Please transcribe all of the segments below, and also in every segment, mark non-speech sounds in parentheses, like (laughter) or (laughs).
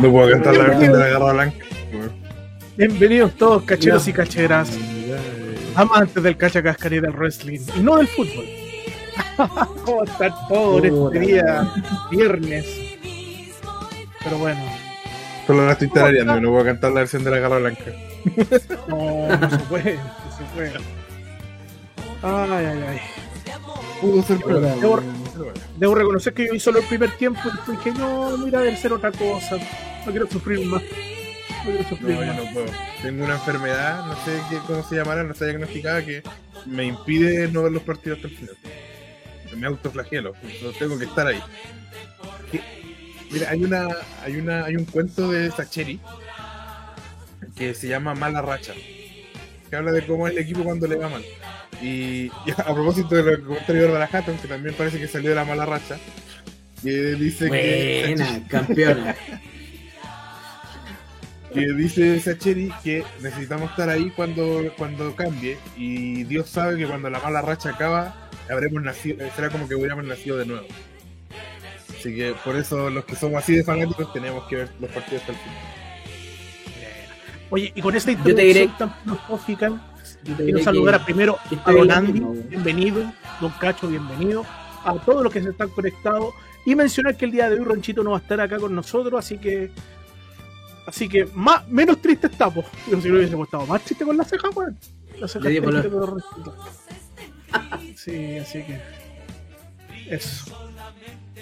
No puedo cantar la versión de la garra blanca. Bienvenidos todos, cacheros y cacheras, amantes del cacha cascar y del wrestling, y no del fútbol. (laughs) ¿Cómo están todos en este día, viernes? Pero bueno, Solo la estoy tarareando, no puedo cantar la versión de la garra blanca. (laughs) no, no se puede, no se puede. Ay, ay, ay. Pudo ser peor. Debo, Pero bueno. debo reconocer que yo vi solo el primer tiempo y dije, no, mira, debe ser otra cosa. No quiero sufrir más. No quiero No, sufrir yo más. no puedo. Tengo una enfermedad, no sé qué, cómo se llamará, no está diagnosticada, que me impide no ver los partidos hasta el final. Me autoflagelo, no tengo que estar ahí. Mira, hay una, hay una, hay un cuento de Sacheri que se llama Mala Racha, que habla de cómo es el equipo cuando le va mal. Y, y a propósito de lo que comentó la Hatton, que también parece que salió de la mala racha, que dice que Buena, campeona. (laughs) que dice Sacheri que necesitamos estar ahí cuando, cuando cambie y Dios sabe que cuando la mala racha acaba habremos nacido, será como que hubiéramos nacido de nuevo. Así que por eso los que somos así de fanáticos tenemos que ver los partidos hasta el final. Oye, y con esta Yo te diré- introducción tan filosófica, Yo te quiero saludar a primero a estoy Don en Andy, la misma, bienvenido, Don Cacho, bienvenido, a todos los que se están conectados y mencionar que el día de hoy Ronchito no va a estar acá con nosotros, así que así que más, menos triste estamos. Yo si no hubiese estado más triste con la ceja, weón. La ceja triste con Ronchito. Sí, así que eso.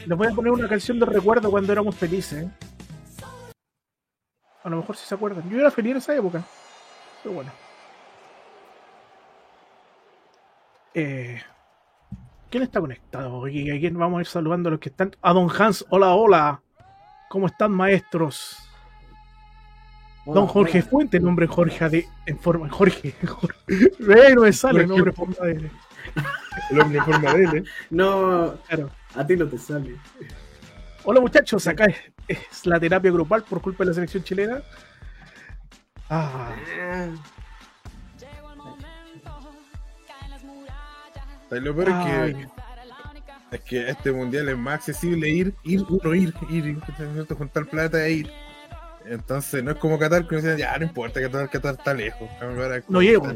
Les voy a poner una canción de recuerdo cuando éramos felices. ¿eh? A lo mejor si se acuerdan. Yo era feliz en esa época. Pero bueno. Eh, ¿Quién está conectado? ¿Y a quién vamos a ir saludando a los que están? A Don Hans, hola, hola. ¿Cómo están, maestros? Don Jorge Fuente, nombre Jorge de, en forma Jorge. Jorge. Ve, no me sale el nombre en forma de El hombre en forma de L. No, claro. a ti no te sale. Hola muchachos, acá es, es la terapia grupal por culpa de la selección chilena. Ah, Y lo peor es que Es que este mundial es más accesible ir, ir, uno ir, ir, juntar plata e ir. Entonces no es como Qatar que uno dice, ya no importa, Qatar, Qatar está lejos. No llego. (laughs)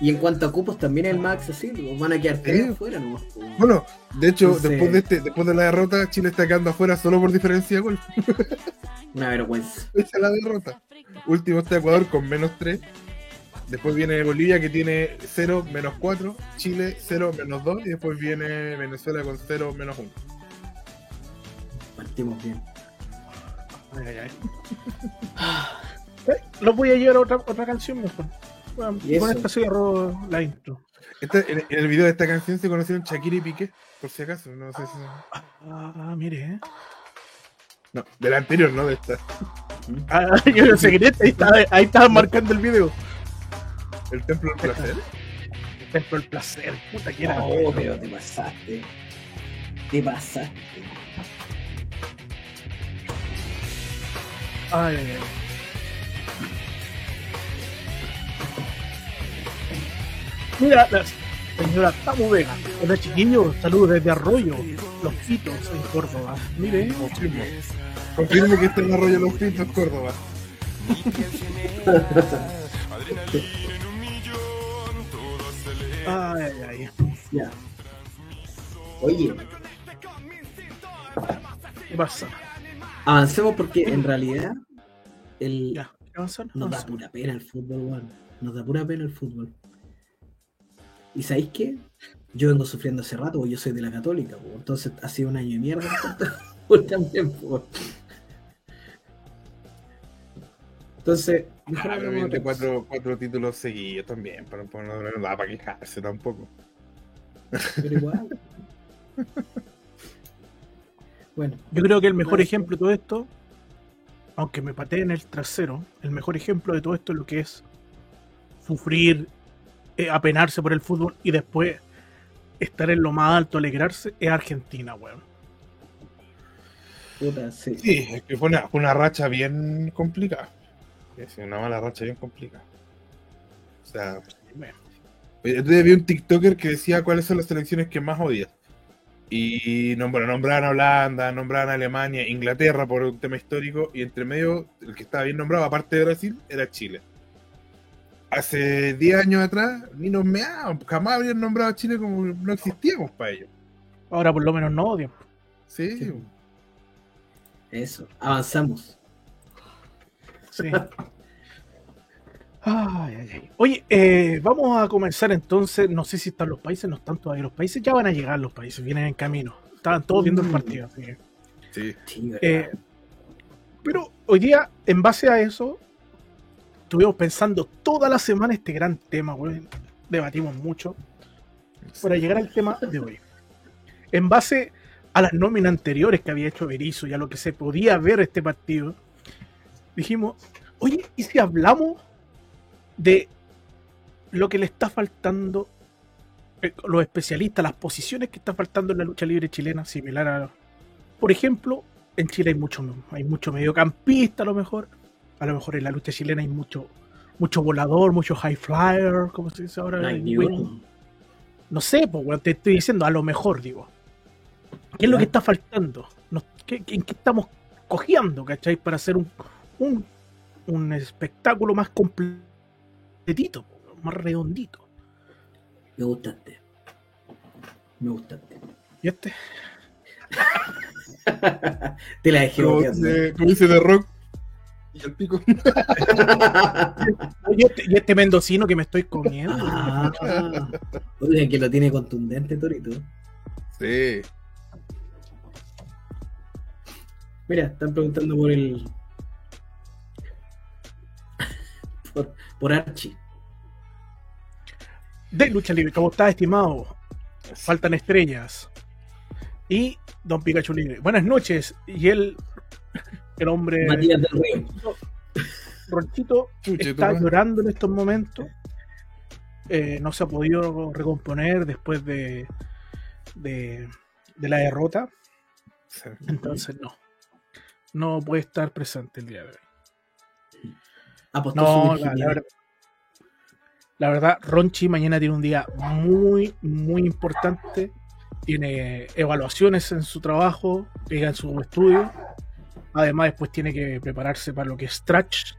Y en cuanto a cupos también es el más accesible, pues van a quedar tres afuera nomás. pues. Bueno, de hecho, Entonces- después de este, después de la derrota, Chile está quedando afuera solo por diferencia de gol. Una vergüenza. (laughs) Esa es la derrota. Último está Ecuador con menos 3. Después viene Bolivia que tiene 0, menos 4. Chile 0, menos 2. Y después viene Venezuela con 0, menos 1. Partimos bien. ay, ay, ay. (laughs) Eh, Los voy a llevar a otra, otra canción mejor. Bueno, ¿Y con esta cierro la intro. Este, en, en el video de esta canción se conocieron Shakira y Piqué, por si acaso. No sé si. Ah, mire, eh. No, de la anterior, no de esta. Ah, (laughs) yo no sé qué ahí estaba, ahí estaba marcando el video. El templo del placer. Templo del placer, puta que era. Oh, pero te pasaste. Te pasaste. Ay, ay, ay. Mira, la señora Tamu Vega. Hola chiquillos, saludos desde Arroyo, Los Pitos, en Córdoba. Mire, Confirmo. Confirmo que este es el arroyo los pintos, Córdoba. (laughs) ay, ay, ay. Ya. Oye, ¿Qué pasa? avancemos porque en realidad el, nos da pura pena el fútbol, weón. Nos da pura pena el fútbol. ¿Y sabéis qué? Yo vengo sufriendo hace rato, porque yo soy de la católica, po. entonces ha sido un año de mierda. (laughs) Pues también, Entonces, mejor Ah, pero cuatro, cuatro títulos seguidos también, para, para, no no da para quejarse tampoco. Pero igual. (laughs) bueno, Yo creo que el mejor ejemplo de todo esto, aunque me pateen el trasero, el mejor ejemplo de todo esto es lo que es sufrir, eh, apenarse por el fútbol y después estar en lo más alto, alegrarse, es Argentina, weón. puta, sí. Sí, es que fue una, fue una racha bien complicada. Sí, una mala racha bien complicada. O sea, Yo vi un TikToker que decía cuáles son las selecciones que más odias. Y bueno, nombraban a Holanda, nombraban a Alemania, Inglaterra por un tema histórico, y entre medio, el que estaba bien nombrado, aparte de Brasil, era Chile. Hace 10 años atrás, ni nos meaban, jamás habrían nombrado a Chile como no existíamos para ellos. Ahora por lo menos no odian. Sí. Sí. Eso, avanzamos. Sí. (laughs) Ay, ay, ay. Oye, eh, vamos a comenzar entonces. No sé si están los países, no están todavía los países. Ya van a llegar los países, vienen en camino. Estaban todos viendo el Mm. partido. así que- Sí. Sí, ¿verdad? Eh, pero hoy día, en base a eso, estuvimos pensando toda la semana este gran tema, güey. Debatimos mucho para llegar al tema de hoy. En base a las nóminas anteriores que había hecho Berizzo y a lo que se podía ver este partido, dijimos, oye, ¿y si hablamos de lo que le está faltando eh, los especialistas, las posiciones que están faltando en la lucha libre chilena, similar a, por ejemplo, en Chile hay mucho, hay mucho mediocampista a lo mejor, a lo mejor en la lucha chilena hay mucho, mucho volador, mucho high flyer, como se dice ahora. No sé, pues, te estoy diciendo, a lo mejor, digo. ¿Qué es lo que está faltando? Nos- qué- ¿En qué estamos cojeando, cachai? Para hacer un, un, un espectáculo más completito, más redondito. Me gustaste. Me gustaste. ¿Y este? (laughs) Te la dejé Como boteando. dice, The Rock. Y el pico. (laughs) Oye, este- y este mendocino que me estoy comiendo. Ah, oiga, que lo tiene contundente, Torito. Sí. Mira, están preguntando por el. Por, por Archie. De lucha libre, ¿cómo está, estimado? Faltan estrellas. Y Don Pikachu Libre. Buenas noches. Y él, el hombre. Matías del Río. Ronchito está llorando en estos momentos. Eh, no se ha podido recomponer después de, de, de la derrota. Sí. Entonces no. No puede estar presente el día de hoy. Apostó No, su la, verdad. La verdad, Ronchi mañana tiene un día muy, muy importante. Tiene evaluaciones en su trabajo, pega en su estudio. Además, después tiene que prepararse para lo que es Stretch.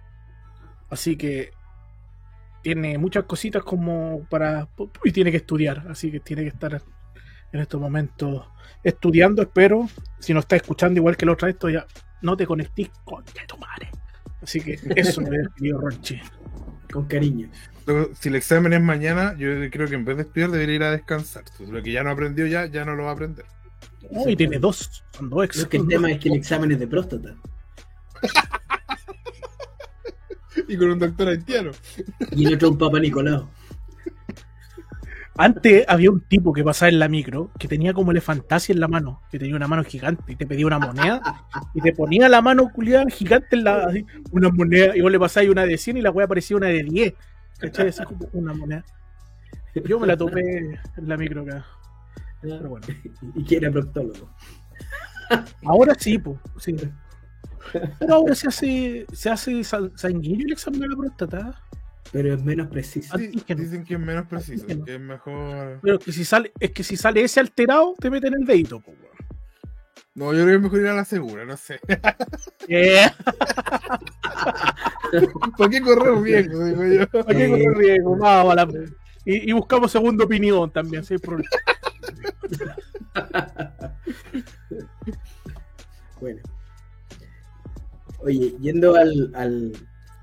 Así que tiene muchas cositas como para. Y tiene que estudiar. Así que tiene que estar en estos momentos estudiando. Espero. Si no está escuchando igual que la otra vez, ya no te conectís con tu madre. Así que eso me despidió Ronchi. Con cariño. Si el examen es mañana, yo creo que en vez de estudiar debería ir a descansar. Lo que ya no aprendió ya, ya no lo va a aprender. Y tiene dos, son dos ex. Es que el tema es que el examen es de próstata. (laughs) Y con un doctor haitiano. Y el otro un Papa Nicolau. Antes había un tipo que pasaba en la micro que tenía como elefantasia en la mano, que tenía una mano gigante y te pedía una moneda y te ponía la mano culiada gigante en la así, una moneda y vos le pasabas una de 100 y la weá parecía una de 10. ¿Cachai? Así como una moneda. Yo me la topé en la micro acá. Pero bueno. Y que era proctólogo. Ahora sí, pues. Sí. Pero ahora se hace, se hace sa- sanguíneo el examen de la próstata. Pero es menos preciso. Sí, dicen que es menos preciso, Antígeno. que es mejor. Pero que si sale, es que si sale ese alterado, te meten el dedito, pues. No, yo creo que es mejor ir a la segura, no sé. (laughs) Eh, (laughs) ¿Por qué correr riesgo? Digo yo. (laughs) ¿Para qué correr riesgo? Vamos a la- y, y buscamos segunda opinión también, si hay problema. Bueno. Oye, yendo al, al,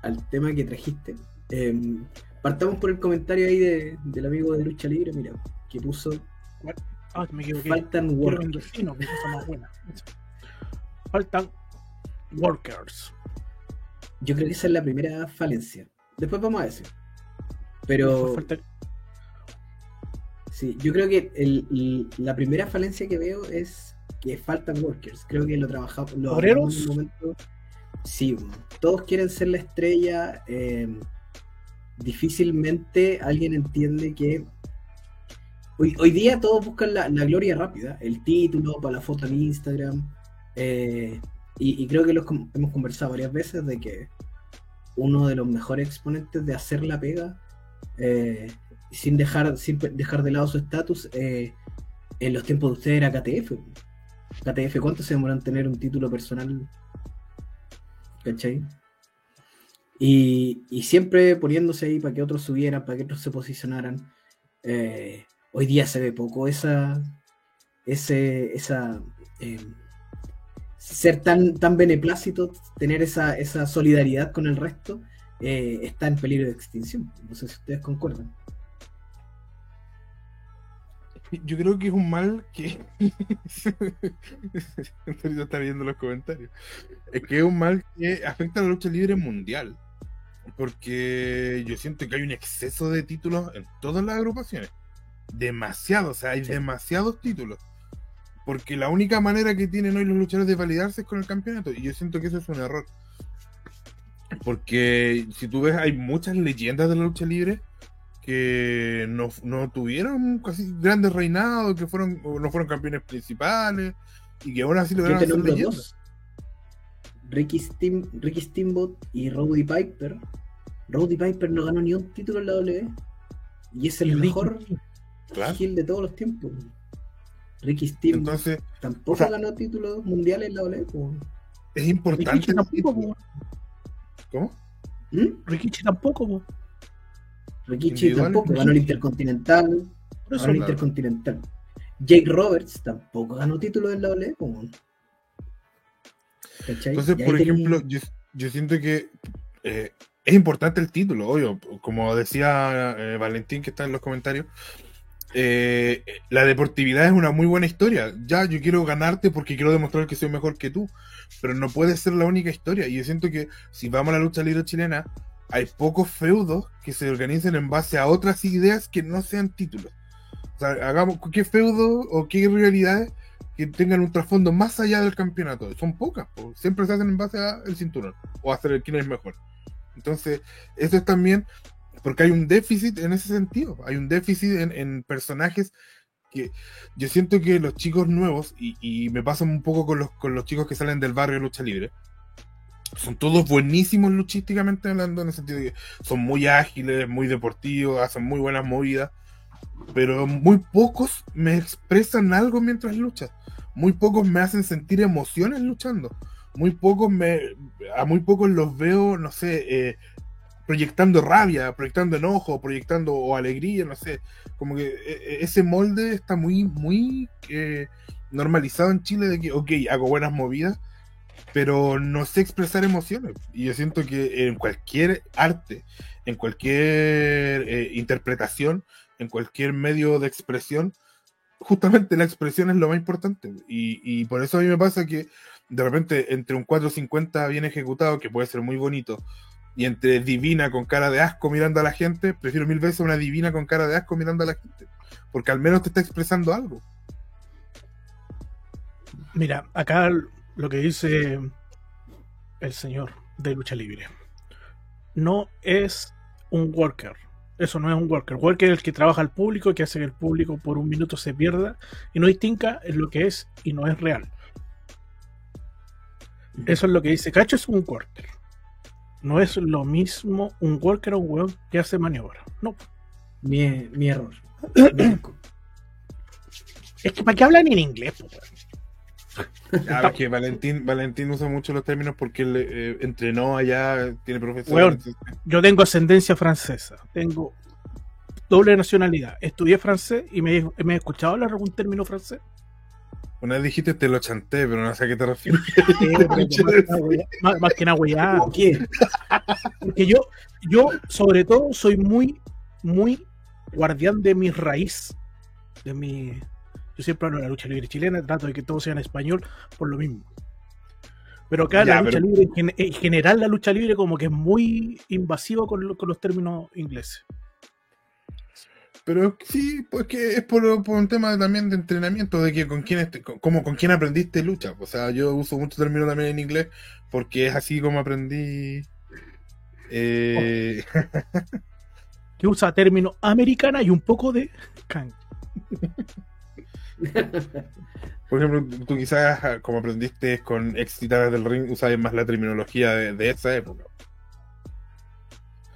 al tema que trajiste, em, partamos por el comentario ahí de- del amigo de Lucha Libre, mira, que puso, Ah, me equivoqué. faltan Quiero work. mendocino, que es cosa más buena. Faltan workers. Yo creo que esa es la primera falencia. Después vamos a eso. Pero Falta- sí, yo creo que el- el- la primera falencia que veo es que faltan workers. Creo que lo trabajamos ¿Obreros? hablamos en un momento. Sí, todos quieren ser la estrella. eh, difícilmente alguien entiende que hoy, hoy día todos buscan la, la gloria rápida, el título para la foto en Instagram. eh, y, creo que los hemos conversado varias veces de que uno de los mejores exponentes de hacer la pega eh, sin dejar, sin dejar de lado su estatus, eh, en los tiempos de ustedes era KTF. KTF, ¿cuánto se demoran en tener un título personal? ¿Cachai? Y, y siempre poniéndose ahí para que otros subieran, para que otros se posicionaran. Eh, hoy día se ve poco esa, ese, esa, eh, ser tan, tan beneplácito, tener esa, esa solidaridad con el resto, eh, está en peligro de extinción. No sé si ustedes concuerdan. Yo creo que es un mal que. (laughs) está viendo los comentarios. Es que es un mal que afecta a la lucha libre mundial. Porque yo siento que hay un exceso de títulos en todas las agrupaciones. Demasiado, o sea, hay demasiados títulos. Porque la única manera que tienen hoy los luchadores de validarse es con el campeonato. Y yo siento que eso es un error. Porque si tú ves, hay muchas leyendas de la lucha libre que no, tuvieron casi grandes reinados, que fueron no fueron campeones principales y que aún así lograron ser leyendas. Ricky, Ricky Steamboat y Roddy Piper. Roddy Piper no ganó ni un título en la W. Y es el mejor Gil de todos los tiempos. Ricky Steamboat Entonces, tampoco ganó títulos mundiales en la W. Es importante. tampoco, ¿Cómo? ¿Mm? Rikichi tampoco. Rikichi tampoco. Ganó el Intercontinental. Ganó el Intercontinental. Jake Roberts tampoco ganó títulos en la W. Entonces, por ejemplo, yo, siento que eh, es importante el título, obvio. Como decía eh, Valentín, que está en los comentarios, eh, la deportividad es una muy buena historia. Ya, yo quiero ganarte porque quiero demostrar que soy mejor que tú. Pero no puede ser la única historia. Y yo siento que si vamos a la lucha libre chilena, hay pocos feudos que se organicen en base a otras ideas que no sean títulos. O sea, hagamos qué feudo o qué realidades que tengan un trasfondo más allá del campeonato. Son pocas, siempre se hacen en base al cinturón o a hacer el quién es mejor. Entonces, eso es también porque hay un déficit en ese sentido. Hay un déficit en, personajes que yo siento que los chicos nuevos, y, me pasa un poco con los, con los chicos que salen del barrio de lucha libre, son todos buenísimos luchísticamente hablando, en el sentido de que son muy ágiles, muy deportivos, hacen muy buenas movidas, pero muy pocos me expresan algo mientras luchan muy pocos me hacen sentir emociones luchando. Muy pocos me, a muy pocos los veo, no sé, eh, proyectando rabia, proyectando enojo, proyectando o alegría, no sé. Como que e, e, ese molde está muy, muy eh, normalizado en Chile de que, ok, hago buenas movidas, pero no sé expresar emociones. Y yo siento que en cualquier arte, en cualquier eh, interpretación, en cualquier medio de expresión, justamente la expresión es lo más importante. Y, por eso a mí me pasa que de repente entre un 450 bien ejecutado, que puede ser muy bonito, y entre divina con cara de asco mirando a la gente, prefiero mil veces una divina con cara de asco mirando a la gente. Porque al menos te está expresando algo. Mira, acá lo que dice el señor de lucha libre. No es un worker, eso no es un worker. Worker es el que trabaja al público, que hace que el público por un minuto se pierda y no distinga en lo que es y no es real. Eso es lo que dice Cacho, es un worker. No es lo mismo un worker o un weón que hace maniobra. No. Mi, mi error. (coughs) es que ¿para qué hablan en inglés? Que Valentín, Valentín usa mucho los términos porque él eh, entrenó allá, tiene profesor. yo tengo ascendencia francesa, tengo doble nacionalidad, estudié francés y me, me he escuchado hablar algún término francés. Una vez dijiste te lo chanté, pero no sé a qué te refieres. (laughs) más, que nada, ya. Porque yo, yo, sobre todo, soy muy, muy guardián de mi raíz, de mi, yo siempre hablo de la lucha libre chilena, trato de que todo sea en español por lo mismo. Pero acá la lucha libre, en general la lucha libre como que es muy invasiva con, los términos ingleses. Pero sí, pues que es por, un tema también de entrenamiento, de que con quién, como con quién aprendiste lucha. O sea, yo uso mucho términos también en inglés porque es así como aprendí. Eh... (laughs) que usa término americana y un poco de (laughs) (laughs) Por ejemplo, tú quizás, ah, como aprendiste con ex del ring, usabas más la terminología de, esa época.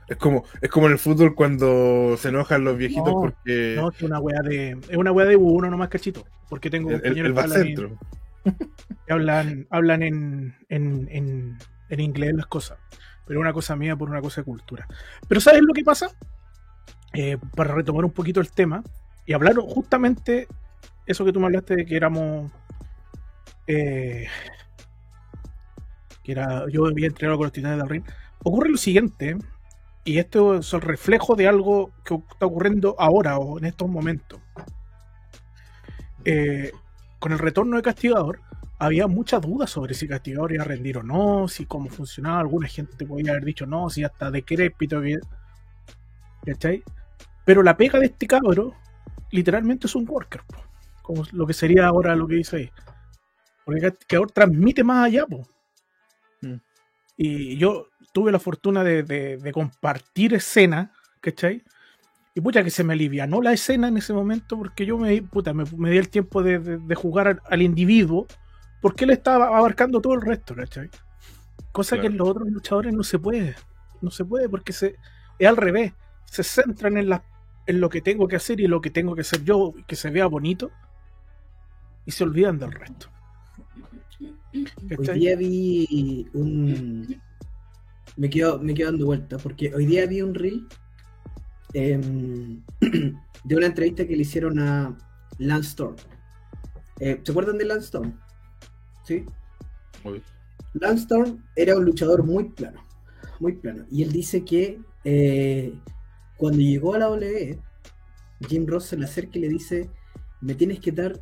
Es como, es como en el fútbol cuando se enojan los viejitos No, porque No, es una weá de. Es una weá de uno nomás cachito. Porque tengo el, el, compañeros el que hablan, en, (laughs) que hablan, hablan en, en, en, en inglés las cosas. Pero una cosa mía por una cosa de cultura. Pero ¿sabes lo que pasa? Eh, para retomar un poquito el tema y hablar justamente eso que tú me hablaste de que éramos. eh, que era. Yo había entrenado con los titanes del ring. Ocurre lo siguiente, y esto es el reflejo de algo que está ocurriendo ahora o en estos momentos. Eh, con el retorno de Castigador, había muchas dudas sobre si Castigador iba a rendir o no, si cómo funcionaba. Alguna gente podía haber dicho no, si hasta decrépito. que- ¿Cachai? Pero la pega de este cabro, literalmente es un worker, po. Como lo que sería ahora lo que dice ahí. Porque Castigador transmite más allá, po. Mm. Y yo tuve la fortuna de, de- de compartir escena, ¿cachai? Y pucha que se me alivianó la escena en ese momento porque yo me, puta, me, me di el tiempo de, de- de jugar al, al individuo porque él estaba abarcando todo el resto, ¿cachai? Cosa que Claro. en los otros luchadores no se puede. No se puede porque se, es al revés. Se centran en, la, en lo que tengo que hacer y lo que tengo que hacer yo, que se vea bonito, y se olvidan del resto. Hoy día vi un. Me quedo, me quedo dando vuelta, porque hoy día vi un reel em, (clears throat) de una entrevista que le hicieron a Lance Storm. Eh, ¿Se acuerdan de Lance Storm? ¿Sí? Uy. Lance Storm era un luchador muy plano, muy plano. Y él dice que eh, cuando llegó a la WWE, Jim Ross se le acerca y le dice, me tienes que dar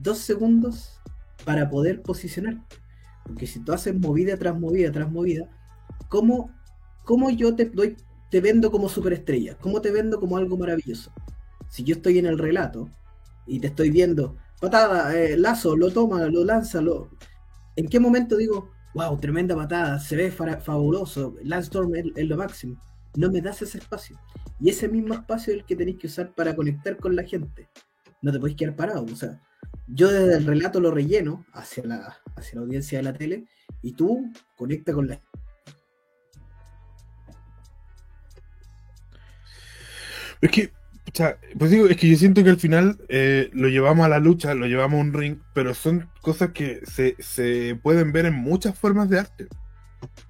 dos segundos para poder posicionarte. Porque si tú haces movida tras movida tras movida, ¿cómo, cómo yo te doy, te vendo como superestrella? ¿Cómo te vendo como algo maravilloso? Si yo estoy en el relato y te estoy viendo, patada, eh, lazo, lo toma, lo lanza, lo... ¿En qué momento digo, wow, tremenda patada, se ve fa- fabuloso, Lance Storm es, es lo máximo? No me das ese espacio. Y ese mismo espacio es el que tenéis que usar para conectar con la gente. No te podéis quedar parado. O sea, yo desde el relato lo relleno hacia la, hacia la audiencia de la tele y tú conecta con la Es que, pues digo, es que yo siento que al final eh, lo llevamos a la lucha, lo llevamos a un ring, pero son cosas que se, se pueden ver en muchas formas de arte.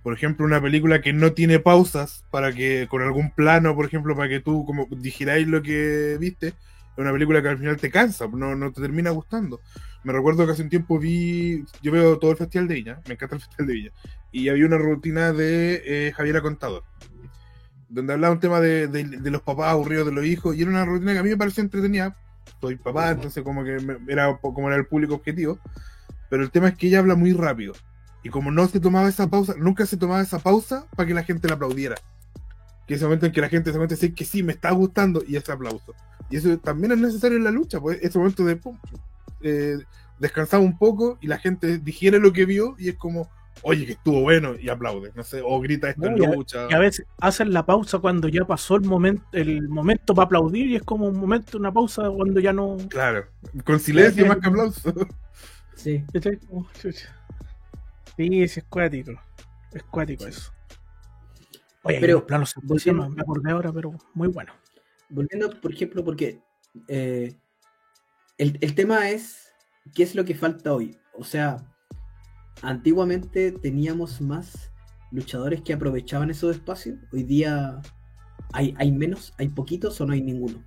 Por ejemplo, una película que no tiene pausas para que, con algún plano, por ejemplo, para que tú como digiráis lo que viste, es una película que al final te cansa, no, no te termina gustando. Me recuerdo que hace un tiempo vi, yo veo todo el Festival de Viña, me encanta el Festival de Viña, y había una rutina de eh, Javiera Contador donde hablaba un tema de, de- de los papás aburridos de los hijos, y era una rutina que a mí me pareció entretenida. Soy papá, entonces como que me- era como era el público objetivo. Pero el tema es que ella habla muy rápido. Y como no se tomaba esa pausa, nunca se tomaba esa pausa para que la gente la aplaudiera. Que ese momento en que la gente se cuenta decir que sí, me está gustando, y ese aplauso. Y eso también es necesario en la lucha, pues ese momento de pum, eh, descansar un poco y la gente digiere lo que vio y es como, oye, que estuvo bueno, y aplaude, no sé, o grita esto No, en y a- lucha. Y a veces hacen la pausa cuando ya pasó el momento, el momento para aplaudir y es como un momento, una pausa cuando ya no. Claro, con silencio más que aplauso. Sí. Sí, sí, es cuático. Es cuático eso. Oye, Pero, pero planos volviendo- me acordé ahora, pero muy bueno. Volviendo, por ejemplo, porque eh, el, el tema es qué es lo que falta hoy. O sea, antiguamente teníamos más luchadores que aprovechaban esos espacios. Hoy día hay, hay menos, hay poquitos o no hay ninguno.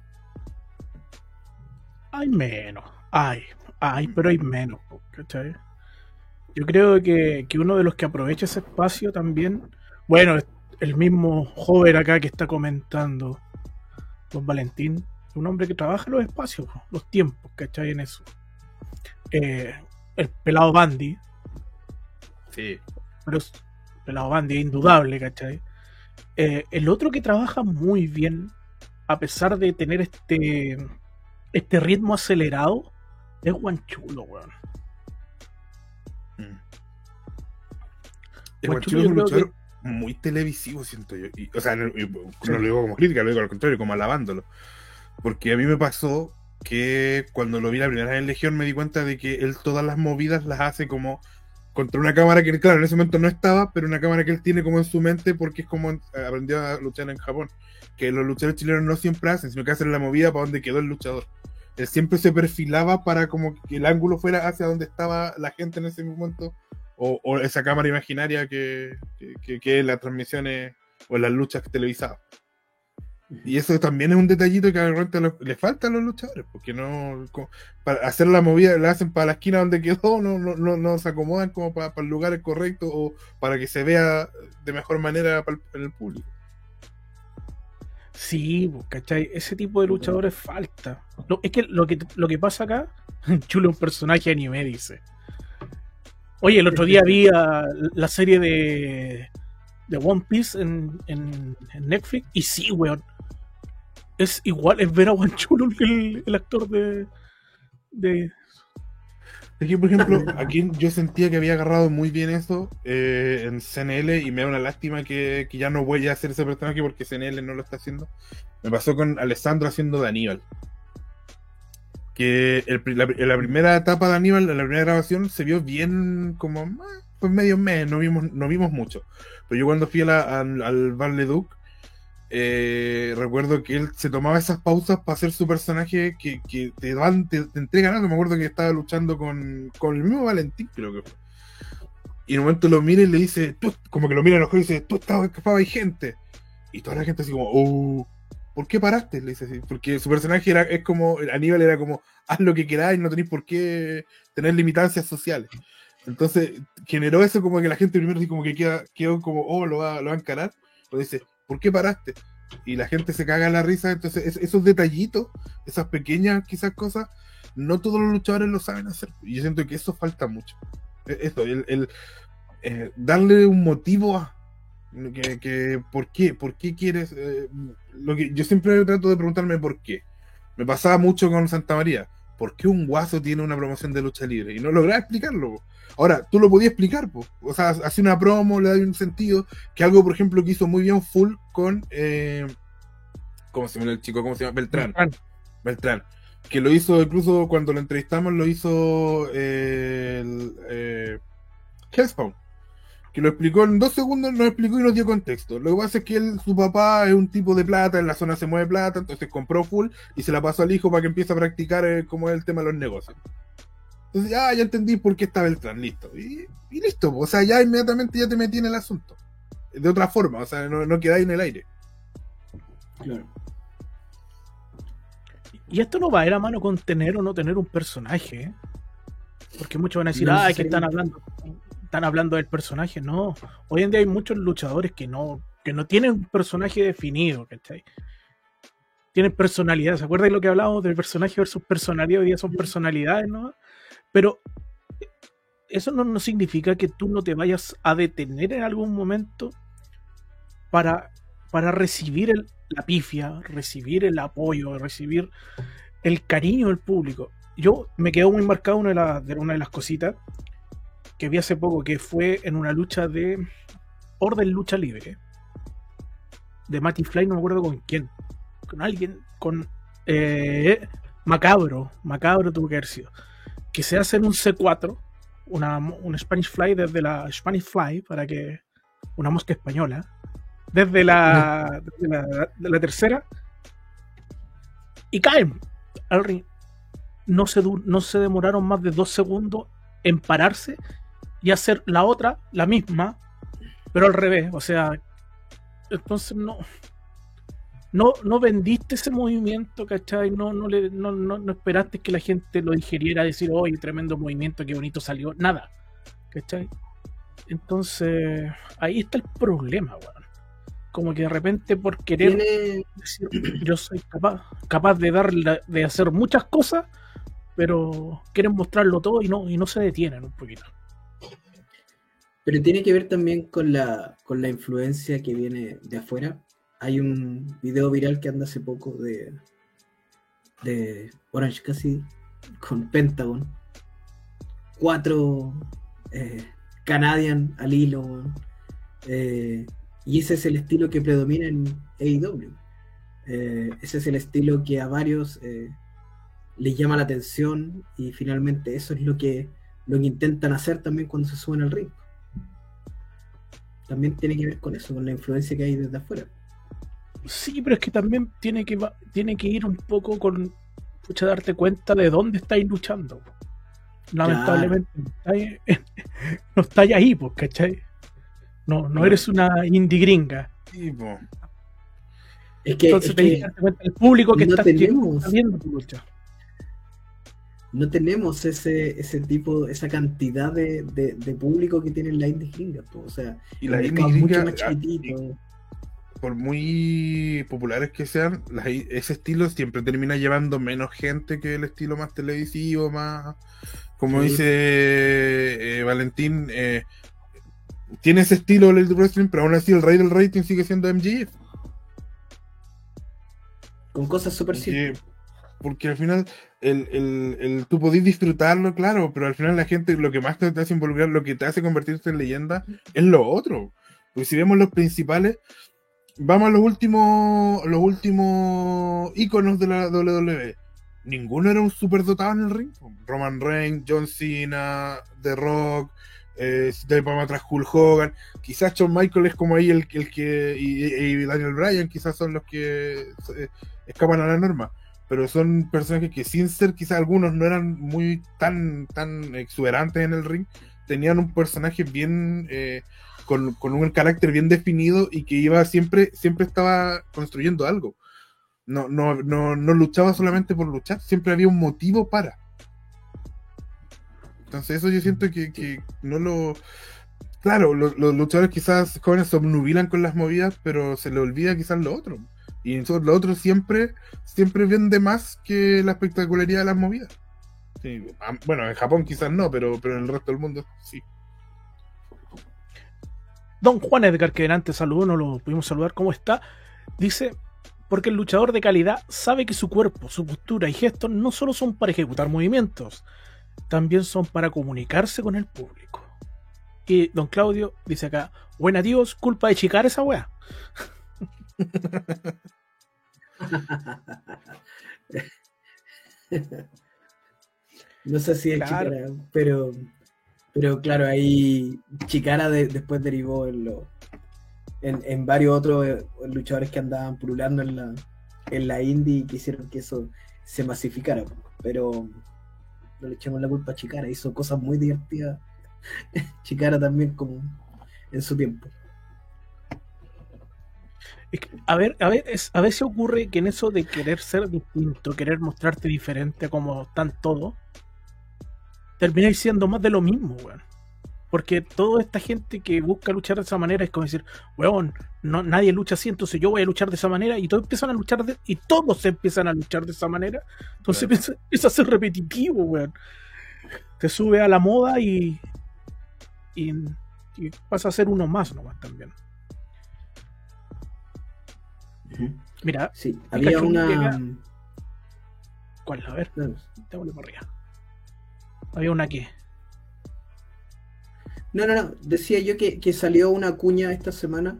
Hay menos. Hay, hay, pero hay menos. ¿Cachai? Yo creo que, que uno de los que aprovecha ese espacio también. Bueno, el mismo joven acá que está comentando, Don Valentín, un hombre que trabaja los espacios, los tiempos, ¿cachai? En eso. Eh, el pelado Bandy, Sí. pero es pelado Bandy, es indudable, ¿cachai? Eh, el otro que trabaja muy bien, a pesar de tener este, este ritmo acelerado, es Guanchulo, weón. Mm. Es un luchador muy televisivo, siento yo. Y, o sea, no, no lo digo como crítica, lo digo al contrario, como alabándolo. Porque a mí me pasó que cuando lo vi la primera vez en Legión me di cuenta de que él todas las movidas las hace como contra una cámara que, claro, en ese momento no estaba, pero una cámara que él tiene como en su mente porque es como eh, aprendió a luchar en Japón. Que los luchadores chilenos no siempre hacen, sino que hacen la movida para donde quedó el luchador. Él siempre se perfilaba para como que el ángulo fuera hacia donde estaba la gente en ese momento, o, esa cámara imaginaria que, que, que, es las transmisiones o las luchas televisadas. Y eso también es un detallito que a le falta a los luchadores, porque no. Para hacer la movida, la hacen para la esquina donde quedó, (laughs) no, no, no, se acomodan como para, para, el lugar correcto o para que se vea de mejor manera para el, el público. Sí, ¿cachai? Ese tipo de luchadores falta. es que lo, que lo que pasa acá, (laughs) chulo un personaje anime, dice. Oye, el otro día vi la serie de, de One Piece en, en, en Netflix y sí, weón es igual, es ver a Guanchulo el, el actor de, de. Aquí, por ejemplo, aquí yo sentía que había agarrado muy bien eso eh, en CNL y me da una lástima que, ya no voy a hacer ese personaje porque CNL no lo está haciendo. Me pasó con Alessandro haciendo de Aníbal. Que la, primera etapa de Aníbal, en la primera grabación, se vio bien como pues medio mes, no vimos, no vimos mucho. Pero yo cuando fui al, al Val Duc, eh, recuerdo que él se tomaba esas pausas para hacer su personaje que, te dan, te, entregan algo. Me acuerdo que estaba luchando con, con el mismo Valentín, creo que fue. Y en un momento lo mira y le dice, como que lo mira en los ojos y dice, tú estabas escapado y gente. Y toda la gente así como, oh, ¿por qué paraste? Le dice así, porque su personaje era, es como, Aníbal era como, haz lo que queráis, no tenéis por qué tener limitancias sociales. Entonces generó eso como que la gente primero como que queda, quedó como, oh, lo va, lo va a encarar. Pero dice, ¿por qué paraste? Y la gente se caga en la risa, entonces esos detallitos, esas pequeñas quizás cosas, no todos los luchadores lo saben hacer. Y yo siento que eso falta mucho. E, eso, el, eh, darle un motivo a que, ¿por qué? ¿Por qué quieres? Eh, lo que yo siempre trato de preguntarme por qué. Me pasaba mucho con Santa María. ¿Por qué un guaso tiene una promoción de lucha libre? Y no lograba explicarlo. Ahora, tú lo podías explicar, pues. o sea, hace una promo, le da un sentido, que algo, por ejemplo, que hizo muy bien Full con, eh, ¿cómo se llama el chico? ¿Cómo se llama? Beltrán. Beltrán. Que lo hizo, incluso cuando lo entrevistamos, lo hizo eh, el, eh, Hellspawn. Que lo explicó en dos segundos, nos explicó y nos dio contexto. Lo que pasa es que él, su papá es un tipo de plata, en la zona se mueve plata, entonces compró full y se la pasó al hijo para que empiece a practicar eh, cómo es el tema de los negocios. Entonces, ya, ya entendí por qué está Beltrán, listo. Y, listo, o sea, ya inmediatamente ya te metí en el asunto. De otra forma, o sea, no, no quedáis en el aire. Claro. Y esto no va a ir a mano con tener o no tener un personaje. ¿eh? Porque muchos van a decir, ah, que están hablando, están hablando del personaje. No, hoy en día hay muchos luchadores que no, que no tienen un personaje definido, ¿cachai? Tienen personalidad. ¿Se acuerdan de lo que hablábamos del personaje versus personalidad? Hoy día son personalidades, ¿no? Pero eso no, significa que tú no te vayas a detener en algún momento para, para recibir la pifia, recibir el apoyo, recibir el cariño del público. Yo me quedo muy marcado una de, una de las cositas que vi hace poco, que fue en una lucha de Orden Lucha Libre. De Matty Fly, no me acuerdo con quién. Con alguien, con eh, Macabro. Macabro tuvo que haber sido que se hace en un C4, una, un Spanish Fly desde la Spanish Fly, para que. Una mosca española. Desde la, la, tercera. Y caen al ring. No se, no se demoraron más de dos segundos en pararse y hacer la otra, la misma, pero al revés. O sea, entonces no, no, no vendiste ese movimiento, ¿cachai? No, no, le, no, no, esperaste que la gente lo digeriera, decir, oye, tremendo movimiento, qué bonito salió. Nada, ¿cachai? Entonces, ahí está el problema, weón. Como que de repente por querer decir, yo soy capaz, capaz de dar de hacer muchas cosas, pero quieren mostrarlo todo y no, y no se detienen un poquito. Pero tiene que ver también con la, con la influencia que viene de afuera hay un video viral que anda hace poco de, de Orange Cassidy con Pentagon. Cuatro eh, Canadian al hilo. Eh, y ese es el estilo que predomina en AEW. Eh, ese es el estilo que a varios les llama la atención y finalmente eso es lo que lo que intentan hacer también cuando se suben al ring. También tiene que ver con eso, con la influencia que hay desde afuera. Sí, pero es que también tiene que, tiene que ir un poco con, pucha, darte cuenta de dónde estáis luchando. Lamentablemente, (laughs) no estáis ahí, pues, ¿cachai? No, no eres una indie gringa. Es que, Entonces es que cuenta el público que no está, tenemos. viendo tu lucha. No tenemos ese, ese tipo, esa cantidad de, de, de público que tienen las indies gringas. po. O sea, Y la indie es mucho gringa, más ah, chiquitito. por muy populares que sean, las- ese estilo siempre termina llevando menos gente que el estilo más televisivo, más... Como Sí. dice eh, Valentín, eh, tiene ese estilo el wrestling, pero aún así el rey del rating sigue siendo MJF. Con cosas súper simples. Porque al final el, el, el- tú podés disfrutarlo, claro, pero al final la gente lo que más te, hace involucrar, lo que te hace convertirte en leyenda, es lo otro. Porque si vemos los principales, vamos a los últimos, los últimos íconos de la WWE. Ninguno era un superdotado en el ring. Roman Reigns, John Cena, The Rock, eh, si te vamos atrás Hulk Hogan. Quizás Shawn Michael es como ahí el, el que. Y, y Daniel Bryan quizás son los que eh, escapan a la norma. Pero son personajes que sin ser quizás algunos no eran muy tan, tan exuberantes en el ring. Tenían un personaje bien. eh, con, con un carácter bien definido y que iba siempre, siempre estaba construyendo algo. No, no, no, no luchaba solamente por luchar, siempre había un motivo para. Entonces eso yo siento que, que no lo... Claro, lo- los luchadores quizás jóvenes se obnubilan con las movidas, pero se le olvida quizás lo otro. Y lo otro siempre, siempre vende más que la espectacularidad de las movidas. Bueno, en Japón quizás no, pero, pero en el resto del mundo sí. Don Juan Edgar, que delante saludó, no lo pudimos saludar, ¿cómo está? Dice, porque el luchador de calidad sabe que su cuerpo, su postura y gestos no solo son para ejecutar movimientos, también son para comunicarse con el público. Y don Claudio dice acá, buena Dios, culpa de chicar esa wea. (laughs) (laughs) No sé si es Claro. Chicara, pero, pero claro, ahí Chicara de- después derivó en, lo, en, en varios otros eh, luchadores que andaban pululando en la, en la indie y quisieron que eso se masificara. Pero no le echemos la culpa a Chicara, hizo cosas muy divertidas. (laughs) Chicara también como en su tiempo. Es que, a ver, a ver, es- a veces ocurre que en eso de querer ser distinto, querer mostrarte diferente a como están todos, termináis siendo más de lo mismo, weón. Porque toda esta gente que busca luchar de esa manera es como decir, weón, no, nadie lucha así, entonces yo voy a luchar de esa manera y todos empiezan a luchar de, y todos empiezan a luchar de esa manera. Entonces Claro. empieza, empieza a ser repetitivo, weón. Te sube a la moda y, y, y pasa a ser uno más nomás también. Mira, Sí, había Pikachu una. llega- ¿cuál? A ver. Démosle para arriba. Había una que. No, no, no. Decía yo que, que salió una cuña esta semana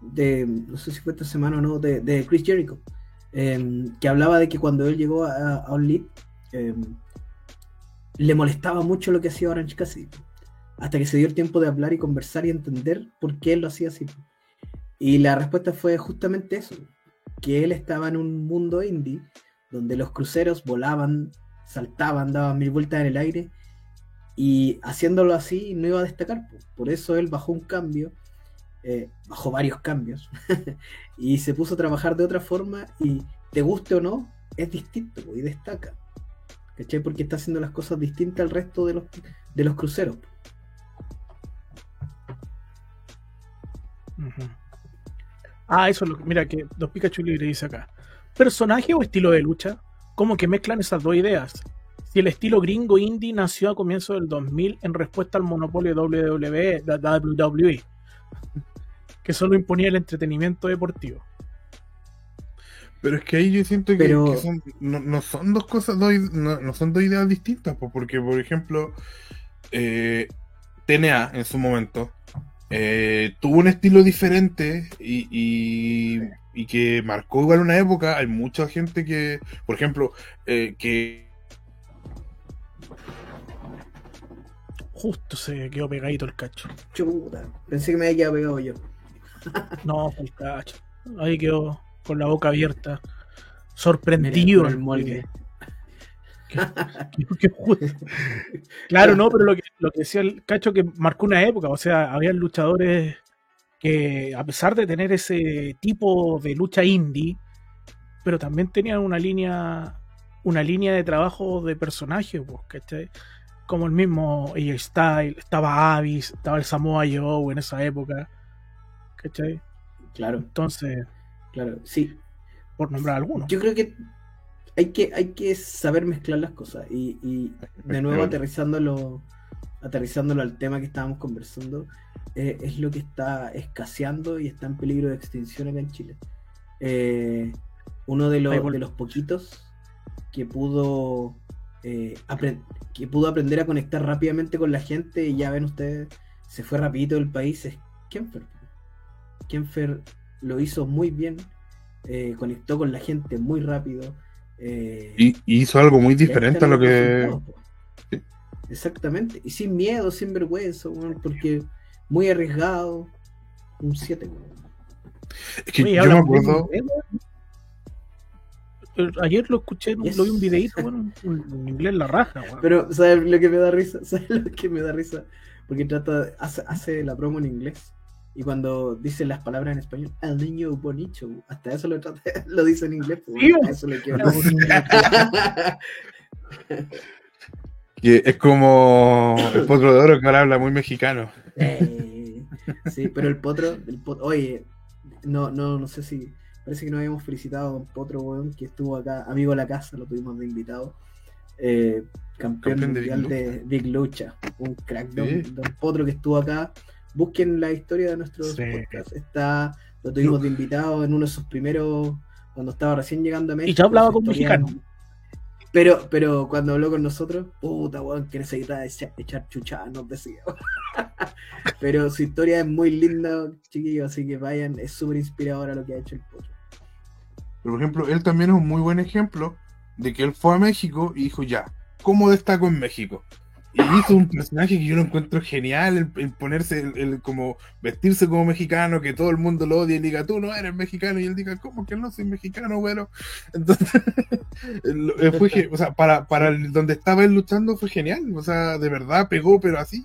de, no sé si fue esta semana o no, de, de Chris Jericho, em, que hablaba de que cuando él llegó a, a All Elite, em, le molestaba mucho lo que hacía Orange Cassidy, hasta que se dio el tiempo de hablar y conversar y entender por qué él lo hacía así. Y la respuesta fue justamente eso, que él estaba en un mundo indie donde los cruceros volaban, saltaban, daban mil vueltas en el aire y haciéndolo así no iba a destacar. po. Por eso él bajó un cambio, eh, bajó varios cambios, (laughs) y se puso a trabajar de otra forma y te guste o no, es distinto y destaca. ¿Cachai? Porque está haciendo las cosas distintas al resto de los, de los cruceros. Ah, eso es lo que. Mira, que Dos Pikachu Libre dice acá. ¿Personaje o estilo de lucha? Como que mezclan esas dos ideas. Si el estilo gringo indie nació a comienzos del 2000 en respuesta al monopolio WWE, de WWE, que solo imponía el entretenimiento deportivo. Pero es que ahí yo siento que, Pero- que son, no, no son dos cosas, dos no, no son dos ideas distintas, po, porque por ejemplo, eh, TNA en su momento eh, tuvo un estilo diferente y, y- y que marcó igual una época. Hay mucha gente que, por ejemplo, eh, que Justo se quedó pegadito el cacho. Chuta, pensé que me había quedado pegado yo. (laughs) No, fue el cacho. Ahí quedó con la boca abierta. Sorprendido. El molde. Qué- qué justo. Claro, no, pero lo que, lo que decía el cacho que marcó una época, o sea, había luchadores que a pesar de tener ese tipo de lucha indie, pero también tenían una línea, una línea de trabajo de personaje, pues, ¿cachai? Como el mismo AJ Style, estaba Avis, estaba el Samoa Joe en esa época, ¿cachai? Claro, Entonces, claro. Sí, por nombrar algunos. yo creo que hay que, hay que saber mezclar las cosas. Y, y de nuevo aterrizándolo, aterrizándolo al tema que estábamos conversando, eh, es lo que está escaseando y está en peligro de extinción acá en Chile. Eh, uno de los, de los poquitos que pudo eh, que pudo aprender a conectar rápidamente con la gente y ya ven ustedes, se fue rapidito del país, es Kemfer. Kemfer lo hizo muy bien, conectó con la gente muy rápido. Eh, Y, y hizo algo muy diferente a lo que. Sí. Exactamente, y sin miedo, sin vergüenza, weón, porque muy arriesgado. Un 7, Es que Oye, yo me acuerdo. Eh, Ayer lo escuché, Yes. lo vi un videito, bueno, en inglés la raja, weón. Pero, ¿sabes lo que me da risa? (laughs) ¿Sabes lo que me da risa? Porque trata, hace, hace la promo en inglés. Y cuando dice las palabras en español, el niño bonito, hasta eso lo, trata, (laughs) lo dice en inglés. pues, Sí, eso le (laughs) es como el potro de oro que ahora habla muy mexicano. Eh, sí, pero el potro, el potro, oye, no, no, no sé si, parece que no habíamos felicitado a Don Potro, weón, que estuvo acá, amigo de la casa, lo tuvimos de invitado. Eh, campeón, Campeón de Big mundial de Big Lucha, un crack, Don, Sí. Don Potro que estuvo acá. Busquen la historia de nuestros Sí. podcasts. Está, lo tuvimos de invitado en uno de sus primeros, cuando estaba recién llegando a México. ya hablaba su con mexicano. Pero, pero cuando habló con nosotros, puta weón, que necesitaba echar, echar chuchada, nos decía. (laughs) pero su historia es muy linda, chiquillos, así que vayan, es súper inspiradora lo que ha hecho el potro. Pero, por ejemplo, él también es un muy buen ejemplo de que él fue a México y dijo, ya, ¿cómo destaco en México? Y hizo un personaje que yo lo encuentro genial, el, el ponerse, el, el como vestirse como mexicano, que todo el mundo lo odie y diga, tú no eres mexicano, y él diga, ¿cómo que no soy mexicano, güero? (laughs) Entonces, eh, fue, o sea, para, para el- donde estaba él luchando fue genial, o sea, de verdad pegó, pero así.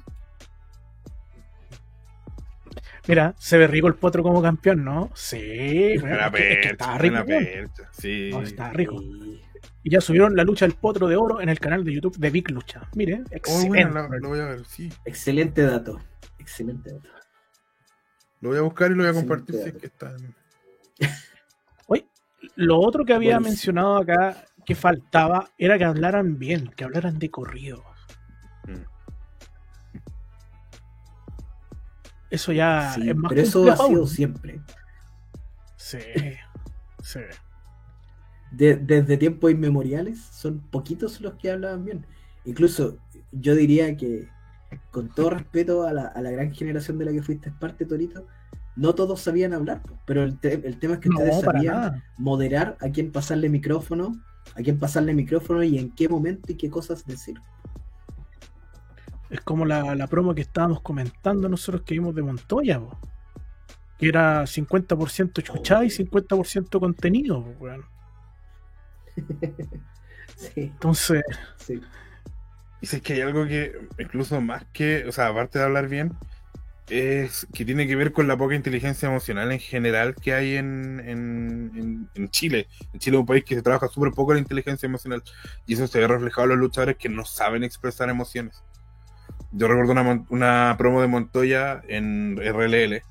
Mira, se ve rico el potro como campeón, ¿no? Sí, Buena es que- es que percha, estaba rico. percha, sí. No, está rico. Y- Y ya subieron la lucha del potro de oro en el canal de YouTube de Big Lucha. Mire, Oh, excelente. bueno, lo, lo voy a ver, sí. Excelente dato, excelente dato. Lo voy a buscar y lo voy a compartir si es que está en- (laughs) Lo otro que había Buenísimo. mencionado acá que faltaba era que hablaran bien, que hablaran de corrido. Mm. Eso ya Sí, es más pero eso ha sido siempre. Sí, (laughs) sí. De- desde tiempos inmemoriales, son poquitos los que hablaban bien. Incluso yo diría que, con todo respeto a la, a la gran generación de la que fuiste parte, Torito, no todos sabían hablar, pero el, te- el tema es que ustedes No, sabían moderar a quién pasarle micrófono, a quién pasarle micrófono y en qué momento y qué cosas decir. Es como la, la promo que estábamos comentando nosotros que vimos de Montoya, que era 50% chuchada y 50% contenido. weón. (laughs) Sí, Entonces, sí. Es que hay algo que, incluso más que, o sea, aparte de hablar bien, es que tiene que ver con la poca inteligencia emocional en general que hay en, en, en- en Chile. En Chile es un país que se trabaja súper poco la inteligencia emocional y eso se ve reflejado en los luchadores que no saben expresar emociones. Yo recuerdo una, una promo de Montoya en RLL,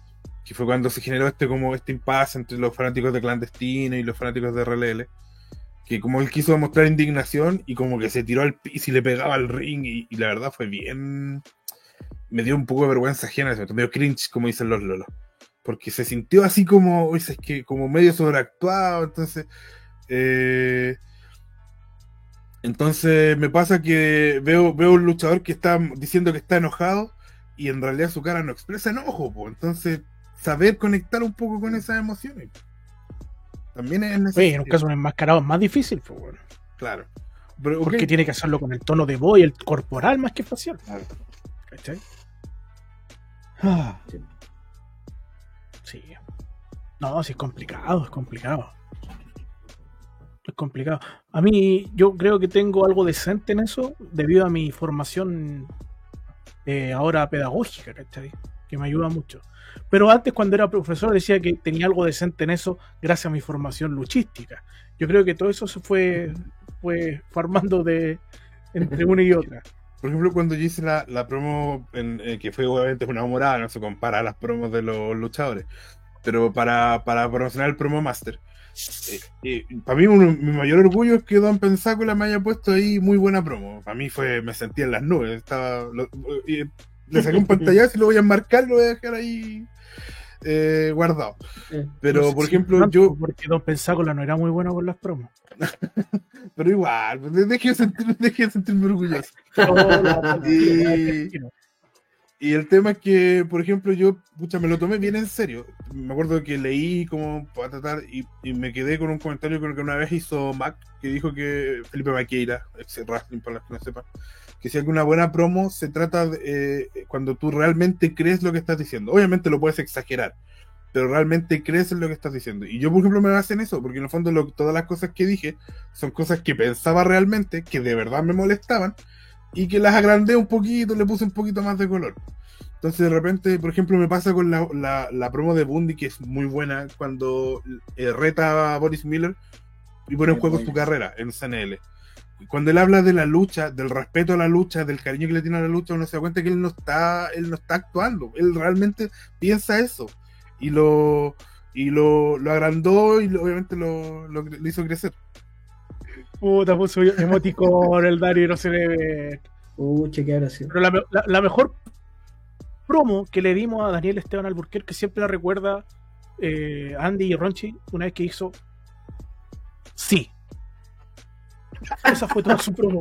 que fue cuando se generó este como este impasse entre los fanáticos de Clandestino y los fanáticos de RLL que como él quiso demostrar indignación y como que se tiró al piso y le pegaba al ring y, la verdad fue bien me dio un poco de vergüenza ajena eso, medio cringe como dicen los lolos porque se sintió así como es que como medio sobreactuado entonces eh, entonces me pasa que veo veo un luchador que está diciendo que está enojado y en realidad su cara no expresa enojo po. entonces saber conectar un poco con esas emociones también es oye, en necesario un caso enmascarado es más difícil, po, weón. Claro. Pero, porque tiene que hacerlo con el tono de voz y el corporal más que facial. Claro. ¿Cachai? Ah. Sí. Sí. No, sí es complicado, es complicado. Es complicado. A mí, yo creo que tengo algo decente en eso debido a mi formación eh, ahora pedagógica, ¿cachai? Que me ayuda mucho. Pero antes, cuando era profesor, decía que tenía algo decente en eso gracias a mi formación luchística. Yo creo que todo eso se fue, fue formando de entre una y otra. Por ejemplo, cuando yo hice la, la promo, en, eh, que fue obviamente una morada, no se compara a las promos de los luchadores, pero para, para promocionar el promo master. eh, eh, para mí, uno- mi mayor orgullo es que Don Pensácola me haya puesto ahí muy buena promo. Para mí fue, me sentía en las nubes. Estaba, lo- eh, le saqué un pantallazo y lo voy a enmarcar, lo voy a dejar ahí eh, guardado. Eh, Pero, No sé por si ejemplo, tanto, yo, Porque Don Pensácola no era muy bueno con las promos. (laughs) pero igual, pues, deje de, sentir- deje de sentirme orgulloso. (laughs) (laughs) Y- Y el tema es que, por ejemplo, yo, pucha, me lo tomé bien en serio. Me acuerdo que leí como para tratar y, y me quedé con un comentario que una vez hizo Mac, que dijo que Felipe Maqueira, ex para los que no sepan, que si alguna buena promo se trata de, eh, cuando tú realmente crees lo que estás diciendo. Obviamente lo puedes exagerar, pero realmente crees en lo que estás diciendo. Y yo, por ejemplo, me basé en eso, porque en el fondo lo- todas las cosas que dije son cosas que pensaba realmente, que de verdad me molestaban, y que las agrandé un poquito, le puse un poquito más de color. Entonces de repente, por ejemplo, me pasa con la, la- la promo de Bundy, que es muy buena, cuando eh, reta a Boris Miller y pone en juego su carrera en CNL. Cuando él habla de la lucha, del respeto a la lucha, del cariño que le tiene a la lucha, uno se da cuenta que él no está, él no está actuando, él realmente piensa eso. Y lo, y lo, lo agrandó y lo- obviamente lo, lo, lo hizo crecer. Puta, puso emoticón el Dario y no se le ve. Pucha, ¿qué habrá sido? Pero la, me- la- la mejor promo que le dimos a Daniel Esteban Alburquerque siempre la recuerda eh, Andy y Ronchi una vez que hizo Sí. Esa fue toda su promo.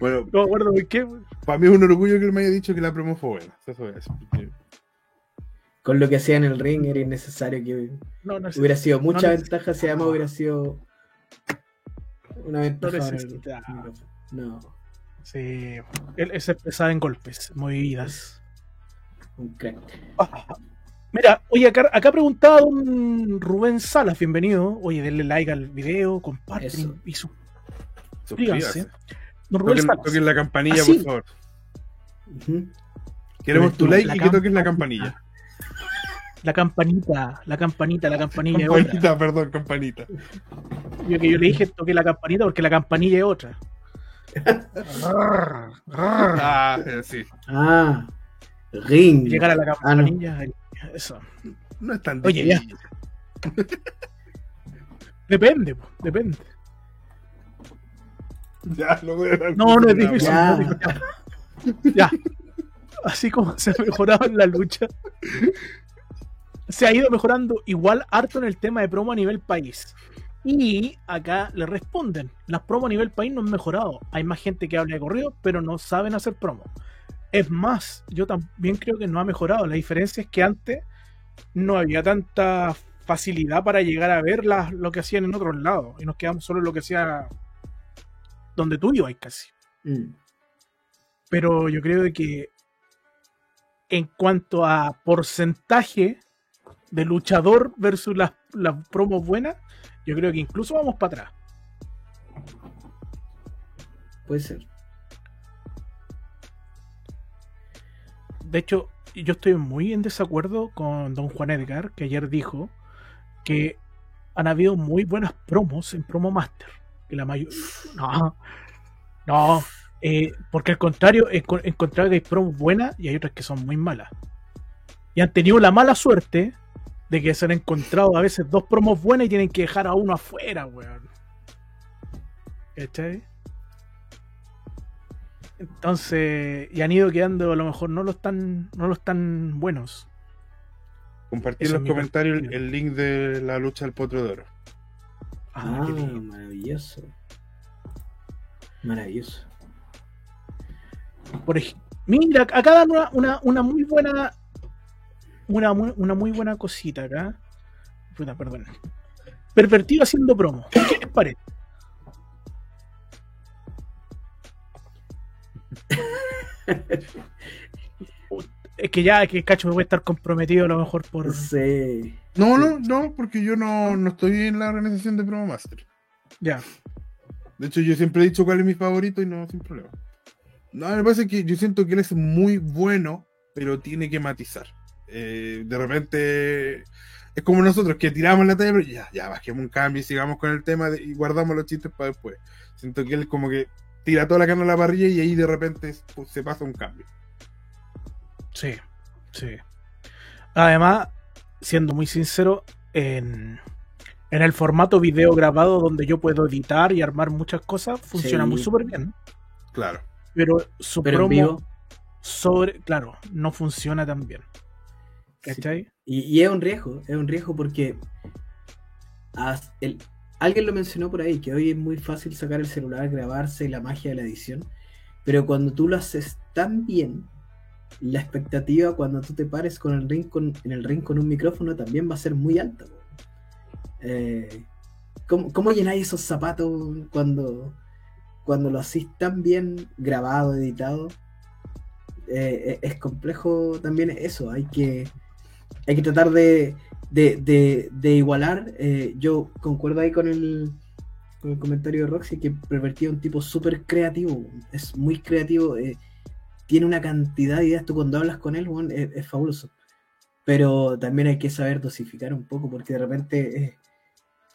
Bueno, No me acuerdo de qué. para mí es un orgullo que él me haya dicho que la promo fue buena. Eso fue eso, porque- Con lo que hacía en el ring era innecesario que No, no sé. hubiera sido mucha No ventaja si además hubiera sido una ventaja. No Sí. Él se expresaba en golpes, movidas. un crack. Mira, oye, acá, acá preguntaba don Rubén Salas, bienvenido. Oye, denle like al video, comparten Eso. y su suscríbanse. Don Rubén Toquen, Salas. toquen la campanilla, Ah, sí. por favor. Queremos tu like y que toques la campanilla. La campanita, la campanita, la campanilla es otra. Campanita, perdón, campanita. Yo que yo le dije toque la campanita porque la campanilla es otra. Ah, eh, sí. Ah, ring. Llegar a la Ah, no. campanilla, eso. No es tan Oye, ya. difícil. (laughs) Depende, po, depende. Ya, lo voy a No, no es difícil. Ya. no es difícil. Ya. Así como se ha mejorado en la lucha, se ha ido mejorando igual harto en el tema de promo a nivel país. Y acá le responden, las promos a nivel país no han mejorado. Hay más gente que habla de corrido, pero no saben hacer promo. Es más, yo también creo que no ha mejorado. La diferencia es que antes no había tanta facilidad para llegar a ver las- lo que hacían en otros lados. Y nos quedamos solo en lo que hacía donde tú ibas casi Mm. pero yo creo que en cuanto a porcentaje de luchador versus las, las promos buenas, yo creo que incluso vamos para atrás. Puede ser. De hecho, yo estoy muy en desacuerdo con don Juan Edgar, que ayer dijo que han habido muy buenas promos en Promo Master. Que la mayor... No, no, eh, porque al contrario, he enco- encontrado que hay promos buenas y hay otras que son muy malas. Y han tenido la mala suerte de que se han encontrado a veces dos promos buenas y tienen que dejar a uno afuera, weón. ¿Cachai? Entonces, y han ido quedando a lo mejor no los tan, no los tan buenos. Compartí Eso en los comentarios el, link de la lucha del potro de oro. Ah, Ah, maravilloso. Maravilloso. Por ej- Mira, acá dan una, una, una muy buena. Una, muy- una muy buena cosita acá. Puta, perdón. Pervertido haciendo promo. ¿Qué les parece? (laughs) Es que ya, es que Cacho puede estar comprometido a lo mejor por. Sí. No, no, no, porque yo no, no estoy en la organización de Promo Master. Ya. De hecho, yo siempre he dicho cuál es mi favorito y no, sin problema. No, me pasa que yo siento que él es muy bueno, pero tiene que matizar. Eh, de repente es como nosotros que tiramos la talla, pero ya, ya bajemos un cambio y sigamos con el tema de- y guardamos los chistes para después. Siento que él como que tira toda la carne a la parrilla y ahí de repente pues, se pasa un cambio. Sí, sí. Además, siendo muy sincero, en, en el formato video grabado donde yo puedo editar y armar muchas cosas, funciona Sí. muy súper bien. Claro. Pero su Pero en promo vivo. sobre, claro, no funciona tan bien. sí. ¿Cachai? Y, y es un riesgo, es un riesgo porque el- alguien lo mencionó por ahí, que hoy es muy fácil sacar el celular, grabarse y la magia de la edición, pero cuando tú lo haces tan bien, la expectativa cuando tú te pares con el ring con, en el ring con un micrófono también va a ser muy alta. Eh, ¿cómo, cómo llenáis esos zapatos cuando, cuando lo hacís tan bien grabado, editado? Eh, es es complejo también eso, hay que hay que tratar de, de, de- de igualar. eh, yo concuerdo ahí con el, con el comentario de Roxy que pervertía un tipo súper creativo. Es muy creativo. eh, tiene una cantidad de ideas. Tú cuando hablas con él, es, es fabuloso. Pero también hay que saber dosificar un poco porque de repente... eh,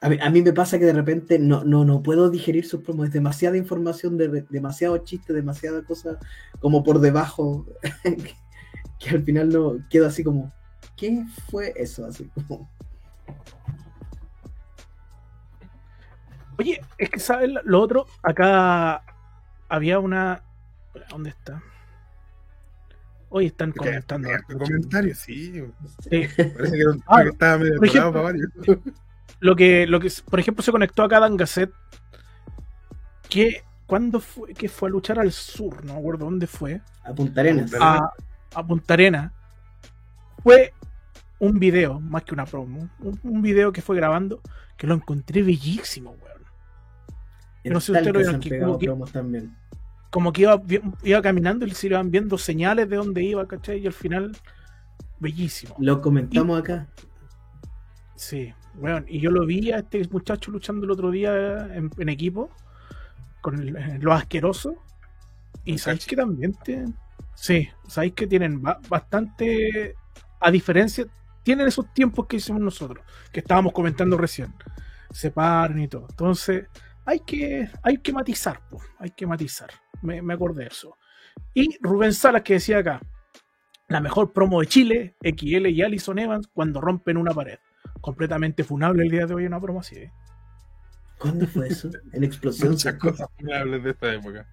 a, mí, a mí me pasa que de repente no, no, no puedo digerir sus promos. Es demasiada información, de, demasiado chiste, demasiada cosa como por debajo. (laughs) que, que al final no quedo así como... ¿Qué fue eso? Así como. Oye, es que sabes lo otro, acá había una. ¿Dónde está? Hoy están comentando. En comentarios, sí. Sí. Parece que, era un- Ah, que estaba medio ejemplo- para varios. Lo que, lo que, por ejemplo, se conectó acá Dan Gasset. Que, ¿cuándo fue? Que fue a luchar al sur, no me acuerdo dónde fue. A Punta Arenas. A, a Punta Arena. Fue un video, más que una promo. Un, un video que fue grabando que lo encontré bellísimo, weón. No sé si ustedes lo vieron, que como que- también. Como que iba, iba caminando y se iban viendo señales de dónde iba, ¿cachai? Y al final, bellísimo. Lo comentamos acá. Sí, weón. Y yo lo vi a este muchacho luchando el otro día en, en equipo con el- eh, los asquerosos. Y sabéis que también. Sí, sabéis que tienen ba- bastante. A diferencia. Tienen esos tiempos que hicimos nosotros, que estábamos comentando recién. Se paran y todo. Entonces, hay que, hay que matizar, po, hay que matizar. Me, me acordé de eso. Y Rubén Salas que decía acá. La mejor promo de Chile, XL y Alison Evans cuando rompen una pared completamente funable el día de hoy una promo así. ¿eh? ¿Cuándo fue eso? En explosión. Muchas cosas funables de esta época.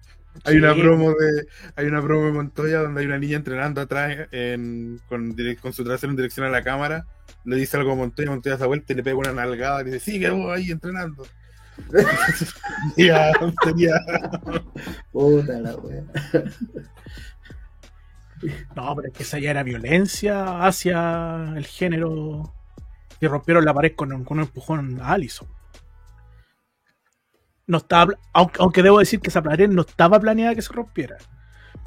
Hay Sí. una promo de hay una promo de Montoya donde hay una niña entrenando atrás en, con, su trasero en dirección a la cámara. Le dice algo a Montoya, Montoya se da vuelta y le pega una nalgada y dice, sigue vos ahí entrenando. (laughs) ya, tontería. Puta la wea. No, pero es que esa ya era violencia hacia el género. Y rompieron la pared con, un- con un empujón a Allison. No estaba, aunque, aunque debo decir que esa pared no estaba planeada que se rompiera.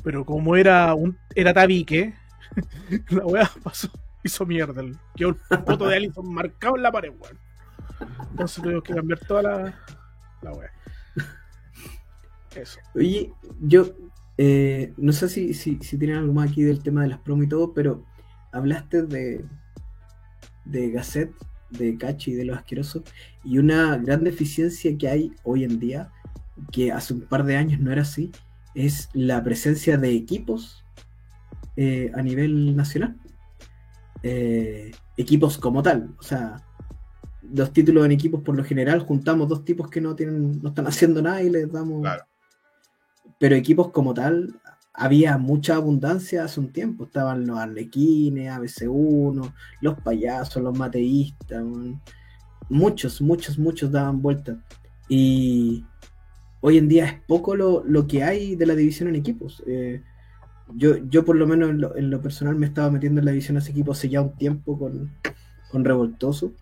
Pero como era un era tabique, (laughs) la weá pasó, hizo mierda. Quedó el foto de Allison marcado en la pared, weón. Entonces tuvimos que cambiar toda la, la weá. Eso. Oye, yo eh, no sé si, si, si tienen algo más aquí del tema de las promos y todo, pero hablaste de, de Gasset, de Cachi y de los asquerosos, y una gran deficiencia que hay hoy en día, que hace un par de años no era así, es la presencia de equipos eh, a nivel nacional. Eh, equipos como tal, o sea, los títulos en equipos por lo general juntamos dos tipos que no tienen, no están haciendo nada y les damos Claro. pero equipos como tal, había mucha abundancia hace un tiempo. Estaban los Arlequines, ABC1, los payasos, los mateístas. Muchos, muchos, muchos daban vueltas. Y hoy en día es poco lo, lo que hay de la división en equipos. Eh, yo, yo por lo menos en lo, en lo personal me estaba metiendo en la división hace equipos hace ya un tiempo con, con Revoltoso.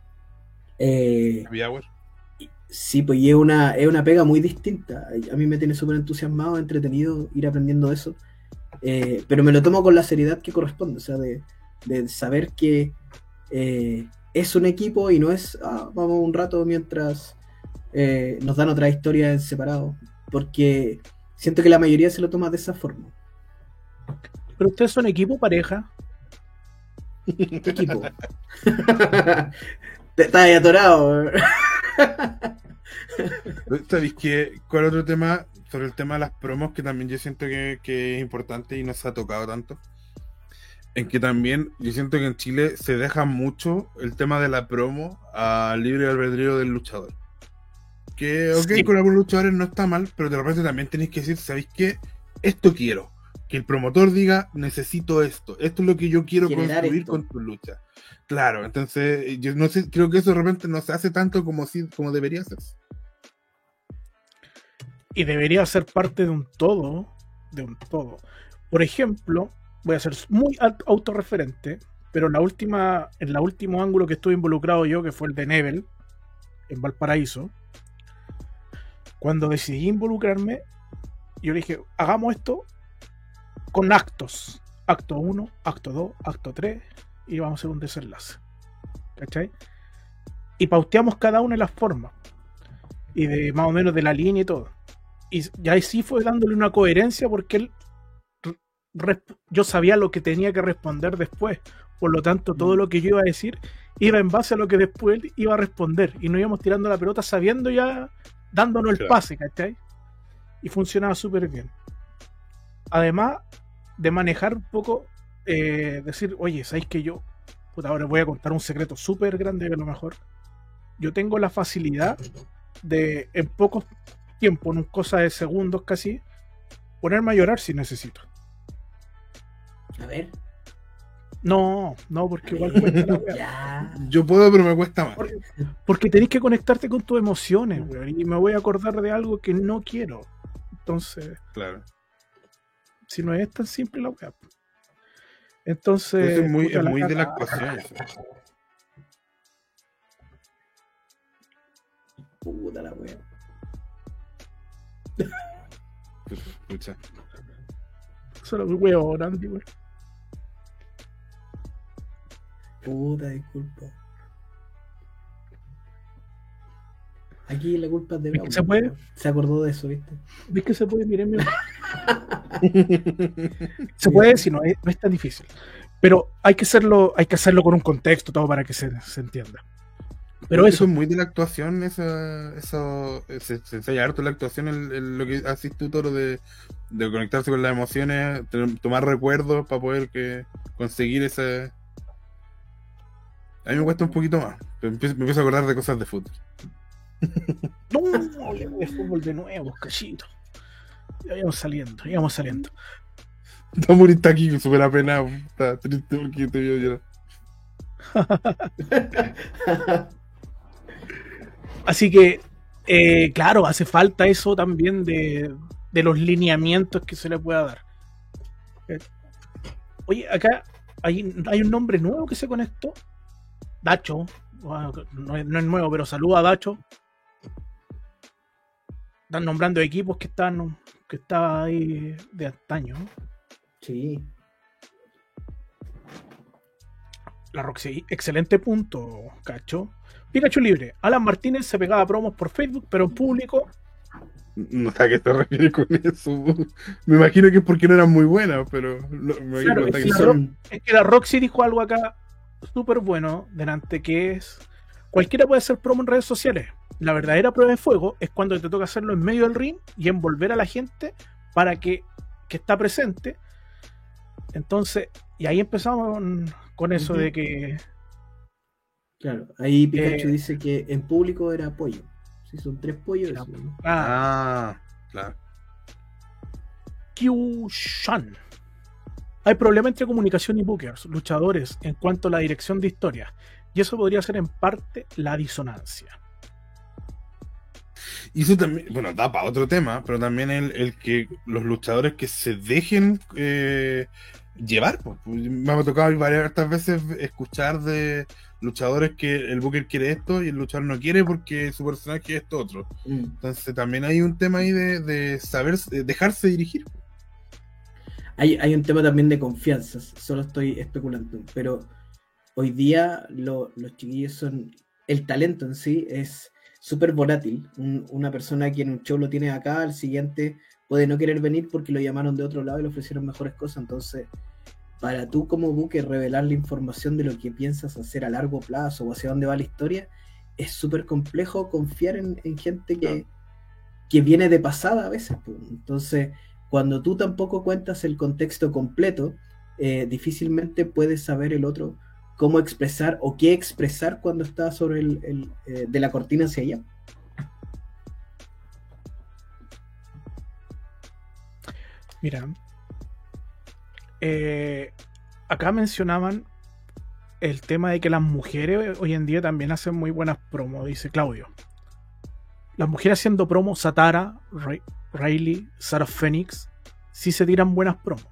Eh. Sí, pues y es una, es una pega muy distinta. A mí me tiene súper entusiasmado, entretenido ir aprendiendo eso. Eh, pero me lo tomo con la seriedad que corresponde, o sea, de, de saber que eh, es un equipo y no es, ah, vamos un rato mientras eh, nos dan otra historia en separado. Porque siento que la mayoría se lo toma de esa forma. ¿Pero ustedes son equipo pareja? ¿Qué equipo? (laughs) Te estás atorado. ¿Sabéis qué? ¿Cuál otro tema? Sobre el tema de las promos, que también yo siento que, que es importante y no se ha tocado tanto. En que también yo siento que en Chile se deja mucho el tema de la promo al libre albedrío del luchador. Que, ok, Sí. con algunos luchadores no está mal, pero de repente también tenéis que decir, ¿sabéis qué? Esto quiero. Que el promotor diga, necesito esto. Esto es lo que yo quiero construir esto. con tu lucha. Claro, entonces yo no sé, creo que eso de repente no se hace tanto como, si, como debería hacerse. y debería ser parte de un todo, de un todo. Por ejemplo, voy a ser muy au- autorreferente, pero la última, en el último ángulo que estuve involucrado yo, que fue el de Nebel, en Valparaíso, cuando decidí involucrarme, yo le dije, hagamos esto con actos. Acto 1, acto 2, acto 3, y vamos a hacer un desenlace. ¿Cachai? Y pauteamos cada una de las formas. Y de más o menos de la línea y todo. Y ya ahí sí fue dándole una coherencia porque él yo sabía lo que tenía que responder después. Por lo tanto, todo lo que yo iba a decir iba en base a lo que después él iba a responder. Y no íbamos tirando la pelota sabiendo ya, dándonos el Claro. pase, ¿cachai? Y funcionaba súper bien. Además de manejar un poco, eh, decir, oye, ¿sabéis que yo? Puta, ahora voy a contar un secreto súper grande que a lo mejor. Yo tengo la facilidad de en pocos tiempo, en cosa de segundos casi, ponerme a llorar si necesito. A ver. No, no, porque igual cuesta. (laughs) Yo puedo, pero me cuesta más. Porque, porque tenés que conectarte con tus emociones, weón. Y me voy a acordar de algo que no quiero. Entonces, Claro. Si no es tan simple la weá. Entonces, Entonces es muy, puta, es muy de la actuación. Puta la wea. Pucha. Solo el weón, Andy, weón. Puta, disculpa. Aquí la culpa es de ¿Es que Bravo, se puede? Se acordó de eso, ¿viste? ¿Ves que se puede? Miren, miren. (laughs) Se puede si no es, no es tan difícil. Pero hay que hacerlo, hay que hacerlo con un contexto todo para que se, se entienda. Pero eso, es muy de la actuación, eso, eso se, se enseña harto la actuación, el, el- lo que haces tú, Toro, de, de conectarse con las emociones, tener- tomar recuerdos para poder que, conseguir ese... A mí me cuesta un poquito más, pero empiezo, me empiezo a acordar de cosas de fútbol. (laughs) no, hablemos de fútbol de nuevo, cachito. Ya íbamos saliendo, íbamos saliendo. (laughs) Tamuri está aquí súper apenado, está triste porque te vio llorar. (laughs) Así que, eh, claro, hace falta eso también de, de los lineamientos que se le pueda dar. Eh, Oye, acá hay, hay un nombre nuevo que se conectó. Dacho. Bueno, no, no es nuevo, pero saluda a Dacho. Están nombrando equipos que están que estaba ahí de antaño. Sí. La Roxy, excelente punto, cacho. Pikachu libre. Alan Martínez se pegaba promos por Facebook, pero en público No sé a qué te refieres con eso. Me imagino que es porque no eran muy buenas, pero me Claro, imagino es que que son- Es que la Roxy dijo algo acá súper bueno delante que es cualquiera puede hacer promo en redes sociales. La verdadera prueba de fuego es cuando te toca hacerlo en medio del ring y envolver a la gente para que, que está presente. Entonces, y ahí empezamos con, con eso de que Claro. Ahí Pikachu Eh, dice que en público era pollo. Sí, son tres pollos. Era eso, ¿no? ah, Ah, claro. Q-Shan. Hay problema entre comunicación y bookers, luchadores, en cuanto a la dirección de historia. Y eso podría ser en parte la disonancia. Y eso también, bueno, da para otro tema, pero también el, el que los luchadores que se dejen eh, llevar. pues. Me ha tocado varias veces escuchar de luchadores que el Booker quiere esto y el luchador no quiere porque su personaje es esto otro. Mm. Entonces también hay un tema ahí de, de saber, de dejarse dirigir. Hay, hay un tema también de confianza, solo estoy especulando, pero hoy día lo- los chiquillos son, el talento en sí es súper volátil. Un- una persona que en un show lo tiene acá, al siguiente puede no querer venir porque lo llamaron de otro lado y le ofrecieron mejores cosas. Entonces, para tú como buque revelar la información de lo que piensas hacer a largo plazo o hacia dónde va la historia, es súper complejo confiar en, en gente que, que viene de pasada a veces. pues. Entonces, cuando tú tampoco cuentas el contexto completo, eh, difícilmente puedes saber el otro cómo expresar o qué expresar cuando está sobre el, el, eh, de la cortina hacia allá. Mira, eh, acá mencionaban el tema de que las mujeres hoy en día también hacen muy buenas promos, dice Claudio. Las mujeres haciendo promos, Satara, Ray- Riley, Sarah Phoenix, sí se tiran buenas promos.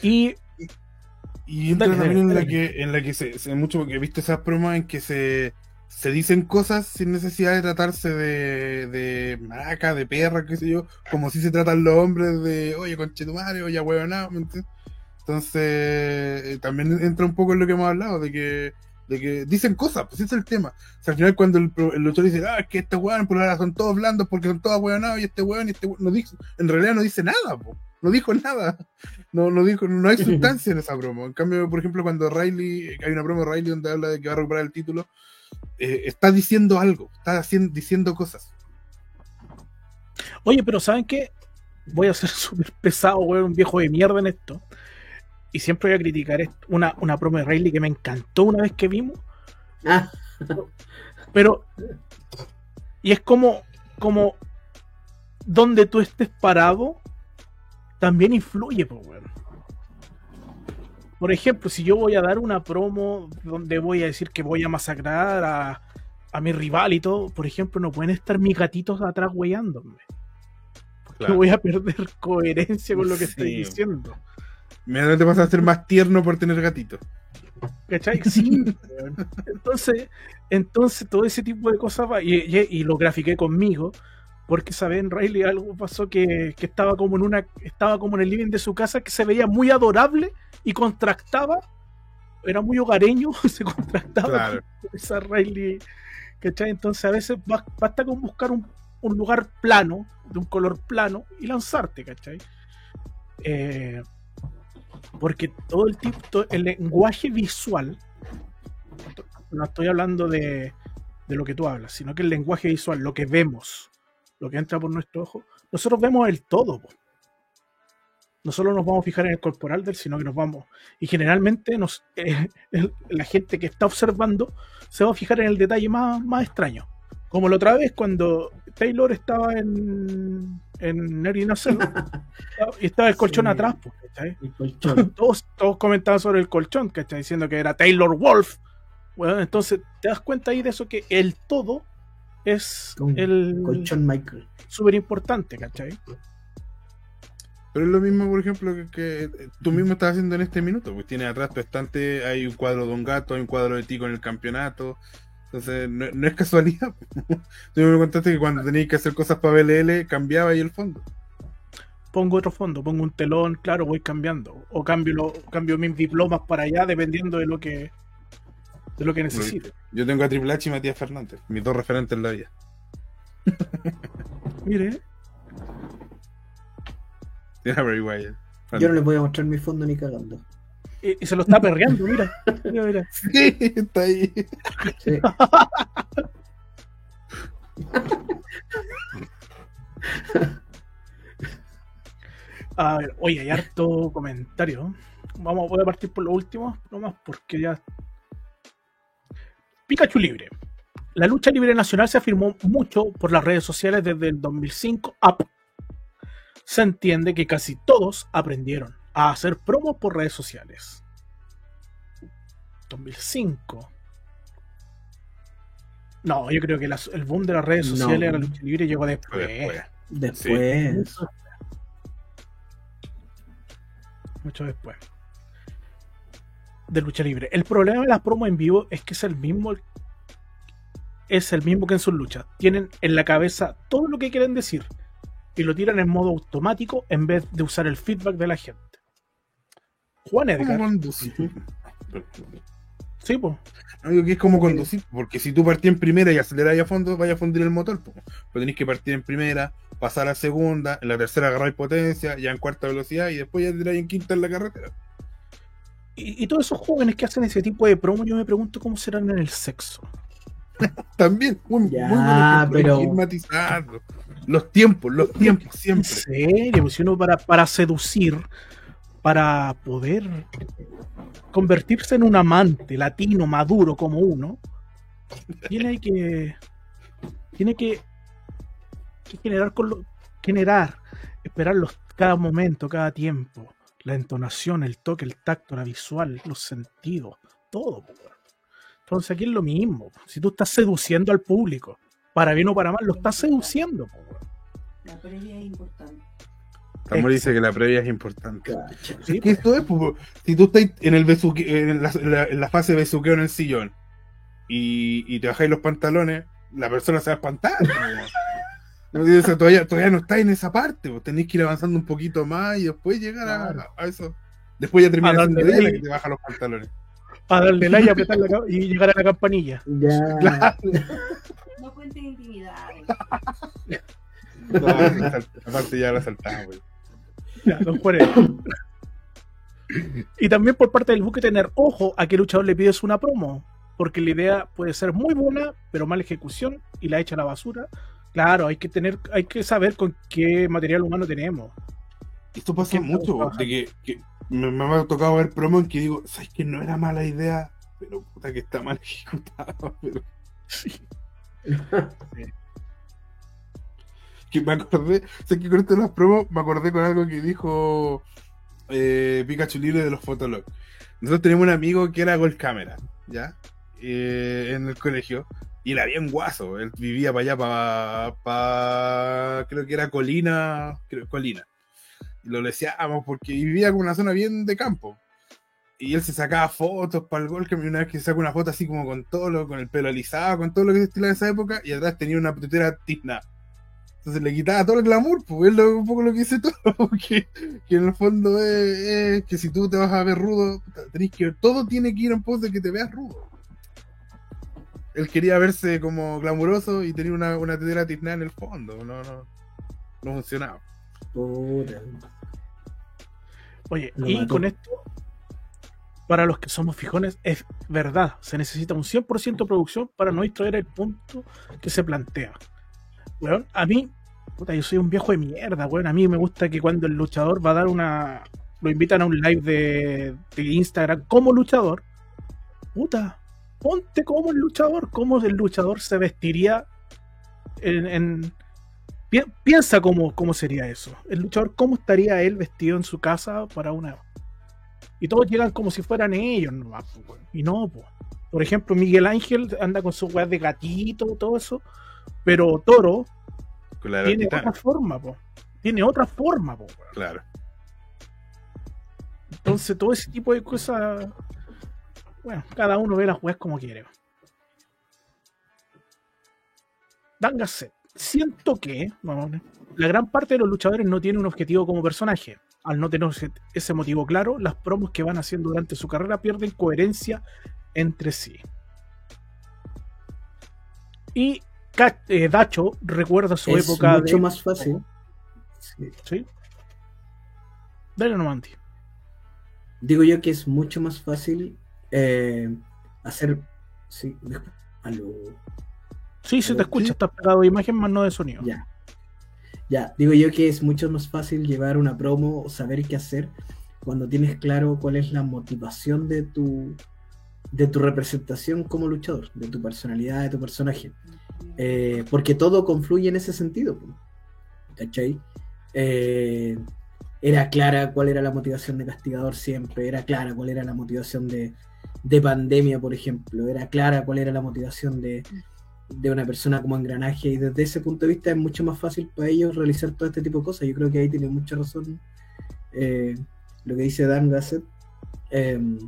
Y Y entra también en la que, en la que se, se mucho, porque he visto esas promos en que se, se dicen cosas sin necesidad de tratarse de, de maraca, de perra, qué sé yo, como si se tratan los hombres de, oye, conchetumare, oye, huevonao, ¿me entiendes? Entonces, eh, también entra un poco en lo que hemos hablado, de que, de que dicen cosas, pues ese es el tema. O sea, al final cuando el, el luchador dice, ah, es que este weón por ahora son todos blandos porque son todos huevonados y este weón y este weón, no dice, en realidad no dice nada, po. (laughs) no dijo nada. No, no dijo, no hay (laughs) sustancia en esa promo. En cambio, por ejemplo, cuando Riley, hay una promo de Riley donde habla de que va a recuperar el título, eh, está diciendo algo, está haciendo, diciendo cosas. Oye, pero ¿saben qué? Voy a ser (laughs) súper pesado, weón, un viejo de mierda en esto. Y siempre voy a criticar esto. Una, una promo de Riley que me encantó una vez que vimos. Ah, Pero. Y es como. como. Donde tú estés parado. También influye, pues, weón. Por ejemplo, si yo voy a dar una promo donde voy a decir que voy a masacrar a, a mi rival y todo, por ejemplo, no pueden estar mis gatitos atrás weyándome. Claro. Voy a perder (laughs) coherencia con lo que estoy diciendo. Mira, te vas a hacer más tierno por tener gatito. ¿Cachai? Sí. (laughs) entonces, entonces todo ese tipo de cosas va, y, y- y lo grafiqué conmigo, porque saben, Riley algo pasó que, que estaba como en una, estaba como en el living de su casa que se veía muy adorable y contractaba, era muy hogareño, (laughs) se contractaba Claro. esa Riley, ¿cachai? Entonces a veces ba- basta con buscar un, un lugar plano, de un color plano, y lanzarte, ¿cachai? Eh, porque todo el tipo, todo el lenguaje visual, no estoy hablando de, de lo que tú hablas, sino que el lenguaje visual, lo que vemos, lo que entra por nuestro ojo, nosotros vemos el todo. po. No solo nos vamos a fijar en el corporal del, sino que nos vamos. Y generalmente nos, eh, (laughs) el- la gente que está observando se va a fijar en el detalle más, más extraño. Como la otra vez cuando Taylor estaba en, en Innocent, (laughs) y estaba el colchón Sí. atrás, pues, ¿cachai? el colchón. (laughs) todos, todos comentaban sobre el colchón, ¿cachai? Diciendo que era Taylor Wolf. Bueno, entonces te das cuenta ahí de eso que el todo es el colchón Michael. súper importante, ¿cachai? Pero es lo mismo, por ejemplo, que, que tú mismo estás haciendo en este minuto. Pues tienes atrás tu estante, hay un cuadro de un gato, hay un cuadro de ti con el campeonato. Entonces, no, no es casualidad. (laughs) tú me contaste que cuando tenías que hacer cosas para BLL, cambiaba ahí el fondo. Pongo otro fondo, pongo un telón, claro, voy cambiando. O cambio, lo, cambio mis diplomas para allá, dependiendo de lo que de lo que necesite. Yo tengo a Triple H y Matías Fernández, mis dos referentes en la vida. (laughs) Mire, Tiene a Bray Wyatt. Yo no les voy a mostrar mi fondo ni cagando. y, y se lo está perreando, mira. Mira, mira. (laughs) Sí, está ahí. Sí. A ver, oye, hay harto comentario. Vamos, voy a partir por lo último, nomás porque ya. Pikachu libre. La lucha libre nacional se afirmó mucho por las redes sociales desde el 2005 up. Se entiende que casi todos aprendieron a hacer promos por redes sociales. 2005. No, yo creo que las- el boom de las redes No. sociales a la lucha libre llegó después. Después. Después. mucho después. De lucha libre. El problema de las promos en vivo es que es el mismo. Es el mismo que en sus luchas. Tienen en la cabeza todo lo que quieren decir. Y lo tiran en modo automático en vez de usar el feedback de la gente. Juan ¿Cómo Edgar. conducir? (laughs) Sí, pues. No digo que es como conducir, porque si tú partís en primera y aceleráis a fondo, vaya a fundir el motor. po. Pero tenéis que partir en primera, pasar a segunda, en la tercera agarráis potencia, ya en cuarta velocidad y después ya tiráis en quinta en la carretera. Y, y todos esos jóvenes que hacen ese tipo de promo, yo me pregunto cómo serán en el sexo. (laughs) También, muy, Ya, muy buen ejemplo, hay pero-. Los tiempos, los tiempos, En siempre. serio, pues si uno para, para seducir, para poder convertirse en un amante latino maduro como uno, tiene que tiene que, que generar con lo- generar, esperar los, cada momento, cada tiempo, la entonación, el toque, el tacto, la visual, los sentidos, todo. Entonces aquí es lo mismo. Si tú estás seduciendo al público, para bien o para mal, lo estás seduciendo. La previa es importante. Tamor dice que la previa es importante. Sí, Es que esto es, pues, si tú estás en el besuque- en la, en la- en la fase de besuqueo en el sillón y, y te bajáis los pantalones, la persona se va a espantar. No, y eso, todavía, todavía no está en esa parte, pues, tenéis que ir avanzando un poquito más y después llegar a- Claro. a, eso. Después ya termina A siendo darle ella la que te baja los pantalones. para darle like, apretar la y llegar a la campanilla. Ya. Claro. No cuenten intimidades. No, esa parte ya la saltamos, güey. Ya, don Juárez. Y también por parte del buque tener ojo a qué luchador le pides una promo. Porque la idea puede ser muy buena, pero mala ejecución y la echa a la basura. Claro, hay que tener, hay que saber con qué material humano tenemos. Esto pasa ¿Quién mucho, de que, que me, me ha tocado ver promo en que digo, ¿sabes que no era mala idea? Pero puta que está mal (laughs) ejecutado. Pero... (laughs) que me acordé, sé que con esto de las promos me acordé con algo que dijo eh, Pikachu Libre de los Fotolog. Nosotros tenemos un amigo que era Gold Camera, ¿ya? Eh, en el colegio. Y era bien guaso. Él vivía para allá, para, para creo que era Colina, creo, Colina. Y lo deseábamos porque vivía con una zona bien de campo. Y él se sacaba fotos para el gol, que una vez que sacó una foto así como con todo lo, con el pelo alisado, con todo lo que se estila de esa época, y atrás tenía una tetera tizna. Entonces le quitaba todo el glamour, pues es un poco lo que dice todo, (laughs) porque que en el fondo es, que si tú te vas a ver rudo, tenés que todo tiene que ir en pos de que te veas rudo. Él quería verse como glamuroso y tenía una, una tetera tizna en el fondo, no, no, no funcionaba. Puta. Oye, Lo y mató. con esto, para los que somos fijones, es verdad, se necesita un 100% producción para no distraer el punto que se plantea. Weón, a mí, puta, yo soy un viejo de mierda, weón. A mí me gusta que cuando el luchador va a dar una. Lo invitan a un live de, de Instagram como luchador. Puta, ponte como el luchador. ¿Cómo el luchador se vestiría en. en- pi- piensa cómo, cómo sería eso. El luchador, ¿cómo estaría él vestido en su casa para una. Y todos llegan como si fueran ellos, weón. Y no, po. Por ejemplo, Miguel Ángel anda con su weas de gatito, todo eso. Pero Toro la tiene otra forma, po. Tiene otra forma, po. claro. Entonces, todo ese tipo de cosas. Bueno, cada uno ve las weas como quiere. Dangaset. Siento que vamos, la gran parte de los luchadores no tiene un objetivo como personaje. Al no tener ese- motivo claro, las promos que van haciendo durante su carrera pierden coherencia entre sí. Y eh, Dacho recuerda su es época mucho de. más fácil. Sí. ¿Sí? Dale nomás. Digo yo que es mucho más fácil eh, hacer. Sí. Aló. Sí, se te escucha, estás pegado de imagen más no de sonido. Ya. Ya, digo yo que es mucho más fácil llevar una promo o saber qué hacer cuando tienes claro cuál es la motivación de tu de tu representación como luchador, de tu personalidad, de tu personaje. Eh, porque todo confluye en ese sentido. ¿Cachai? Eh, era clara cuál era la motivación de Castigador siempre, era clara cuál era la motivación de, de Pandemia, por ejemplo, era clara cuál era la motivación de, de una persona como engranaje y desde ese punto de vista es mucho más fácil para ellos realizar todo este tipo de cosas. Yo creo que ahí tiene mucha razón eh, lo que dice Dan Gasset. Em,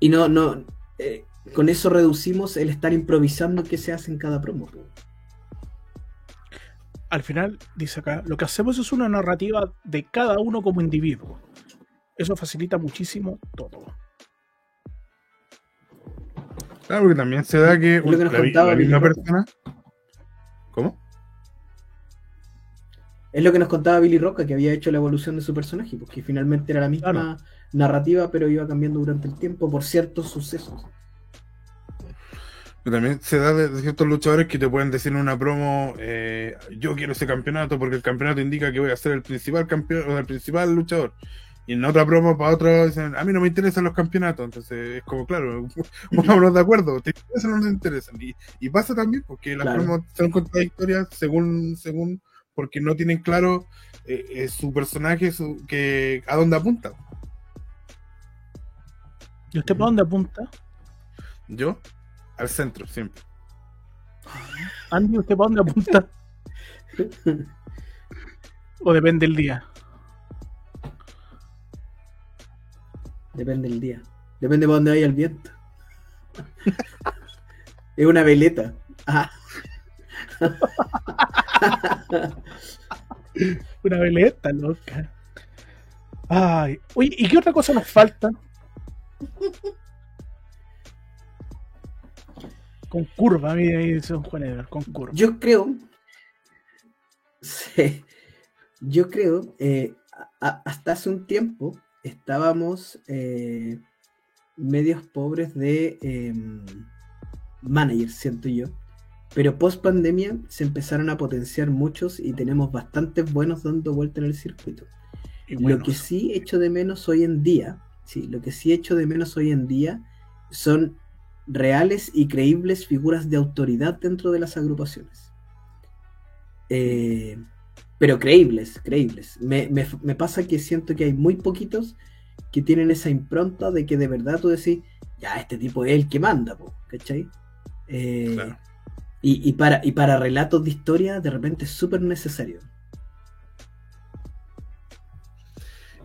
y no, no, eh, con eso reducimos el estar improvisando qué se hace en cada promo. Al final, dice acá, lo que hacemos es una narrativa de cada uno como individuo. Eso facilita muchísimo todo. Claro, porque también se da que Es lo que nos la, vi- contaba la misma Billy Rock. persona. ¿Cómo? Es lo que nos contaba Billy Roca, que había hecho la evolución de su personaje, porque finalmente era la misma Claro. narrativa, pero iba cambiando durante el tiempo por ciertos sucesos. Que también se da de, de ciertos luchadores que te pueden decir en una promo, eh, yo quiero ese campeonato porque el campeonato indica que voy a ser el principal campeón o el principal luchador. Y en otra promo para otro dicen, a mí no me interesan los campeonatos. Entonces es como, claro, (laughs) pongámonos de acuerdo, te interesan o no te interesan. Y, y pasa también porque las Claro. promos son contradictorias según, según, porque no tienen claro eh, eh, su personaje, su, que a dónde apunta. ¿Y usted para dónde apunta? Yo, al centro, siempre. Andy, ¿usted para dónde apunta? (laughs) ¿O depende del día? Depende del día. Depende para dónde vaya el viento. (laughs) es una veleta. Ah. (laughs) Una veleta, loca. Ay, oye, ¿y qué otra cosa nos falta? Con curva, mira ahí dice don Juan con curva. Yo creo. (laughs) Sí, yo creo. eh, a- hasta hace un tiempo estábamos eh, medios pobres de em, managers, siento yo. Pero post pandemia se empezaron a potenciar muchos y tenemos bastantes buenos dando vuelta en el circuito. Lo que sí echo de menos hoy en día, sí, lo que sí echo de menos hoy en día son reales y creíbles figuras de autoridad dentro de las agrupaciones. Eh, pero creíbles, creíbles. Me, me- me pasa que siento que hay muy poquitos que tienen esa impronta de que de verdad tú decís, ya, este tipo es el que manda, po", ¿cachai? Eh, Claro. y, y para, y para relatos de historia, de repente es súper necesario.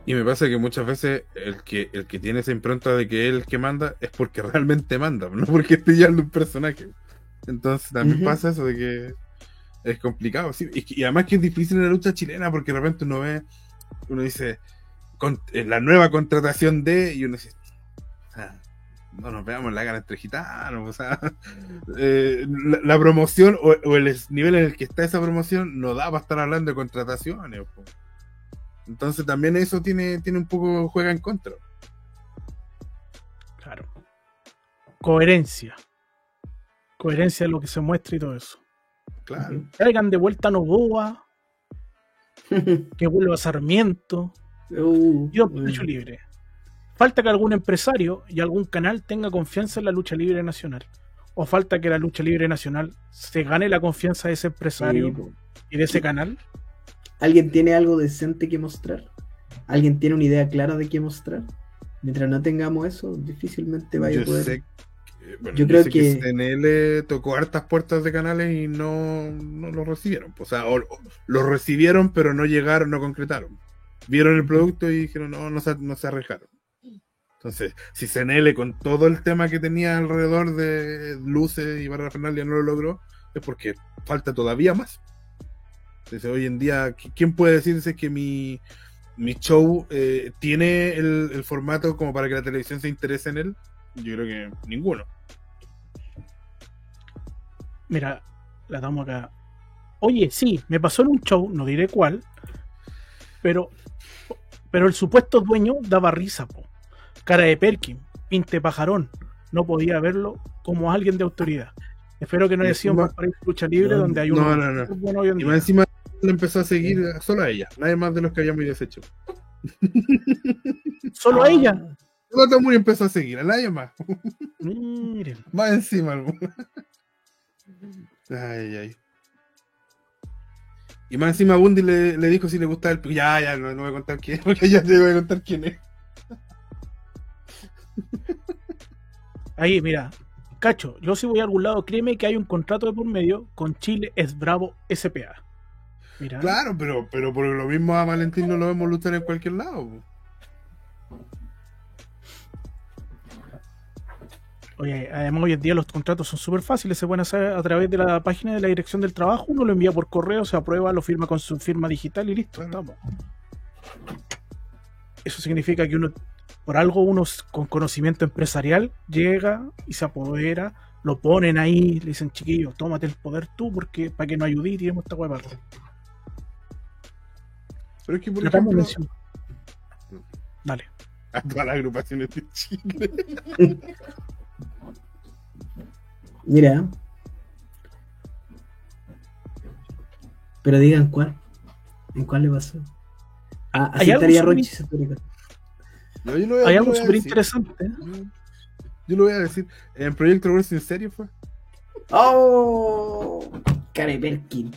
Y me pasa que muchas veces el que, el que tiene esa impronta de que él el que manda es porque (laughs) realmente manda, no porque esté ya un personaje. Entonces también Ujú. pasa eso de que es complicado. sí. Y, además que es difícil en la lucha chilena porque de repente uno ve, uno dice, la nueva contratación de, y uno dice, "Ah, no nos veamos la gana entre gitanos, o sea, (laughs) eh, la, promoción o, el nivel en el que está esa promoción no da para estar hablando de contrataciones. Entonces también eso tiene, tiene un poco, juega en contra. claro. Coherencia. Coherencia de lo que se muestra y todo eso. Claro. Traigan de vuelta a Novoa, (laughs) que vuelva a Sarmiento. Uh, Yo, uh. lucha libre. Falta que algún empresario y algún canal tenga confianza en la lucha libre nacional. O falta que la lucha libre nacional se gane la confianza de ese empresario Sí, y de ese canal. ¿Alguien tiene algo decente que mostrar? ¿Alguien tiene una idea clara de qué mostrar? Mientras no tengamos eso, difícilmente vaya a poder. sé, bueno, Yo creo sé que- CNL tocó hartas puertas de canales y no, no lo recibieron. O sea, o- o lo recibieron, pero no llegaron, no concretaron. Vieron el producto y dijeron, no, no se, no se arriesgaron. Entonces, si CNL con todo el tema que tenía alrededor de luces y parafernalia no lo logró, es porque falta todavía más. Entonces, hoy en día, ¿qui- ¿quién puede decirse que mi, mi show eh, tiene el, el formato como para que la televisión se interese en él? Yo creo que ninguno. Mira, la damos acá. Oye, sí, me pasó en un show, no diré cuál, pero, pero el supuesto dueño daba risa, po. Cara de Perkin, pinte pajarón. No podía verlo como alguien de autoridad. Espero que no haya sido un país de lucha libre No, donde hay no, uno no, no. bueno en Y más encima le empezó a seguir solo a ella, nadie más de los que habíamos deshecho. (laughs) Solo a ella. Solo muy empezó a seguir, a nadie más. Miren. Más encima. Ay, ay. Y más encima Bundy le, le dijo si le gustaba el... Ya, ya, no, no voy a contar quién, (laughs) porque ya te voy a contar quién es. Ahí, mira. Cacho, yo si voy a algún lado, créeme que hay un contrato de por medio con Chile es Bravo SPA. Mira. Claro, pero, pero por lo mismo a Valentín no lo vemos luchar en cualquier lado. Oye, además hoy en día los contratos son súper fáciles, se pueden hacer a través de la página de la dirección del trabajo, uno lo envía por correo, se aprueba, lo firma con su firma digital y listo, estamos. Eso significa que uno, por algo uno con conocimiento empresarial llega y se apodera, lo ponen ahí, le dicen chiquillos, tómate el poder tú porque para que no ayude y tiremos esta hueá. Pero es que, por ejemplo, mencionando. Dale. (laughs) a todas las agrupaciones de Chile. (laughs) Mira. Pero digan cuál. ¿En cuál le pasó? Ah, aceptaría No, yo voy a- Hay algo súper interesante. ¿eh? Yo lo voy a decir. En Proyecto Wrestling serio fue. ¡Oh! Care Perkin.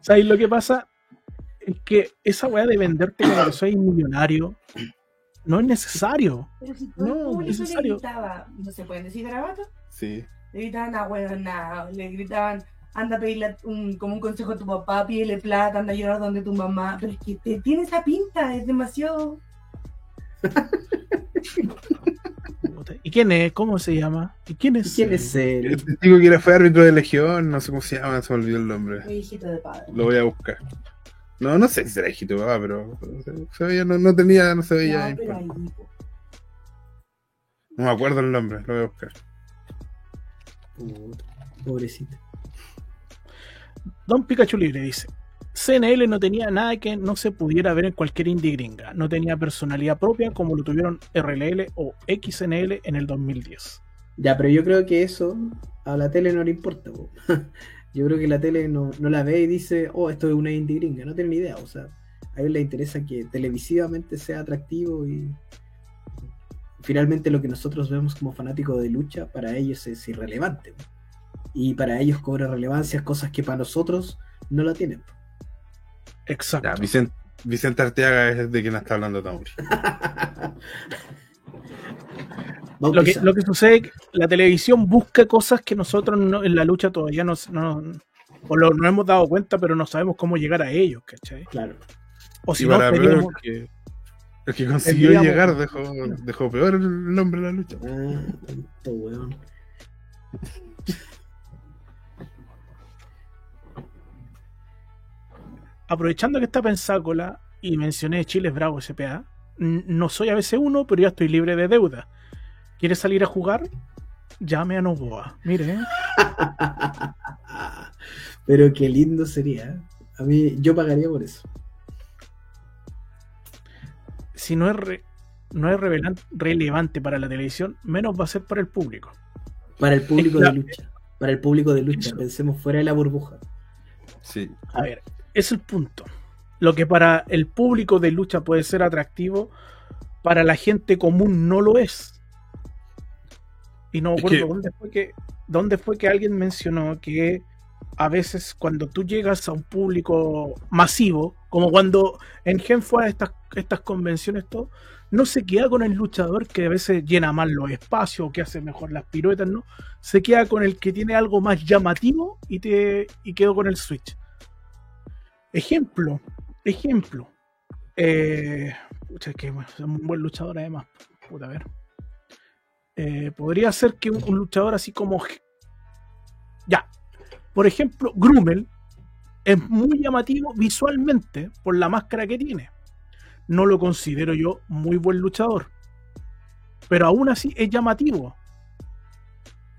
¿Sabes lo que pasa? Es que esa weá de venderte como que soy millonario no es necesario. Pero si No, todo el público necesario. le gritaba, no se pueden decir garabatos, Sí. le gritaban a huevonao, le gritaban, anda a pedirle un, como un consejo a tu papá, pídele plata, anda a llorar donde tu mamá. Pero es que te, tiene esa pinta, es demasiado. (laughs) ¿Y quién es? ¿Cómo se llama? ¿Y quién es? ¿Quién es él? Este chico que era fue árbitro de Legión, no sé cómo se llama, se me olvidó el nombre. Muy hijito de padre. Lo voy a buscar. No, no sé si será hijito de papá, pero se- se veía, no, no tenía, no se veía. No, pero ahí. No me acuerdo el nombre, lo voy a buscar. Pobrecito. Don Pikachu Libre dice: CNL no tenía nada que no se pudiera ver en cualquier indie gringa. No tenía personalidad propia como lo tuvieron RLL o XNL en el 2010. Ya, pero yo creo que eso a la tele no le importa. (laughs) Yo creo que la tele no, no la ve y dice, oh, esto es una indie gringa. No tiene ni idea. O sea, a ellos les interesa que televisivamente sea atractivo y finalmente lo que nosotros vemos como fanáticos de lucha para ellos es irrelevante. Y para ellos cobra relevancia cosas que para nosotros no la tienen. Exacto. Ya, Vicente, Vicente Arteaga es de quien está hablando Tauri. (laughs) Lo que, lo que sucede es que la televisión busca cosas que nosotros no- en la lucha todavía no, no, o lo, no hemos dado cuenta, pero no sabemos cómo llegar a ellos, ¿cachai? Claro. O si y no, el que, el que consiguió llegar dejó, dejó peor el nombre de la lucha. Ah, tanto weón. aprovechando que está Pensácola y mencioné Chiles Bravo SPA, no soy ABC1, pero ya estoy libre de deuda. ¿Quieres salir a jugar? Llame a Novoa. Mire, ¿eh? (laughs) Pero qué lindo sería. A mí, yo pagaría por eso. si no es, re- no es revelan- relevante para la televisión, menos va a ser para el público. Para el público de lucha. Para el público de lucha. Eso. Pensemos fuera de la burbuja. Sí. A ver, es el punto. Lo que para el público de lucha puede ser atractivo, para la gente común no lo es. Y no me Es acuerdo que- dónde, fue que, dónde fue que alguien mencionó que a veces cuando tú llegas a un público masivo, como cuando en Gen fue a estas, estas convenciones, todo, no se queda con el luchador que a veces llena más los espacios, que hace mejor las piruetas, ¿no? Se queda con el que tiene algo más llamativo y, te, y quedó con el switch. Ejemplo, ejemplo. Eh, pucha, que es un buen luchador además. Puta, a ver. Eh, podría ser que un, un luchador así como. Ya. Por ejemplo, Grumel es muy llamativo visualmente por la máscara que tiene. No lo considero yo muy buen luchador. Pero aún así es llamativo.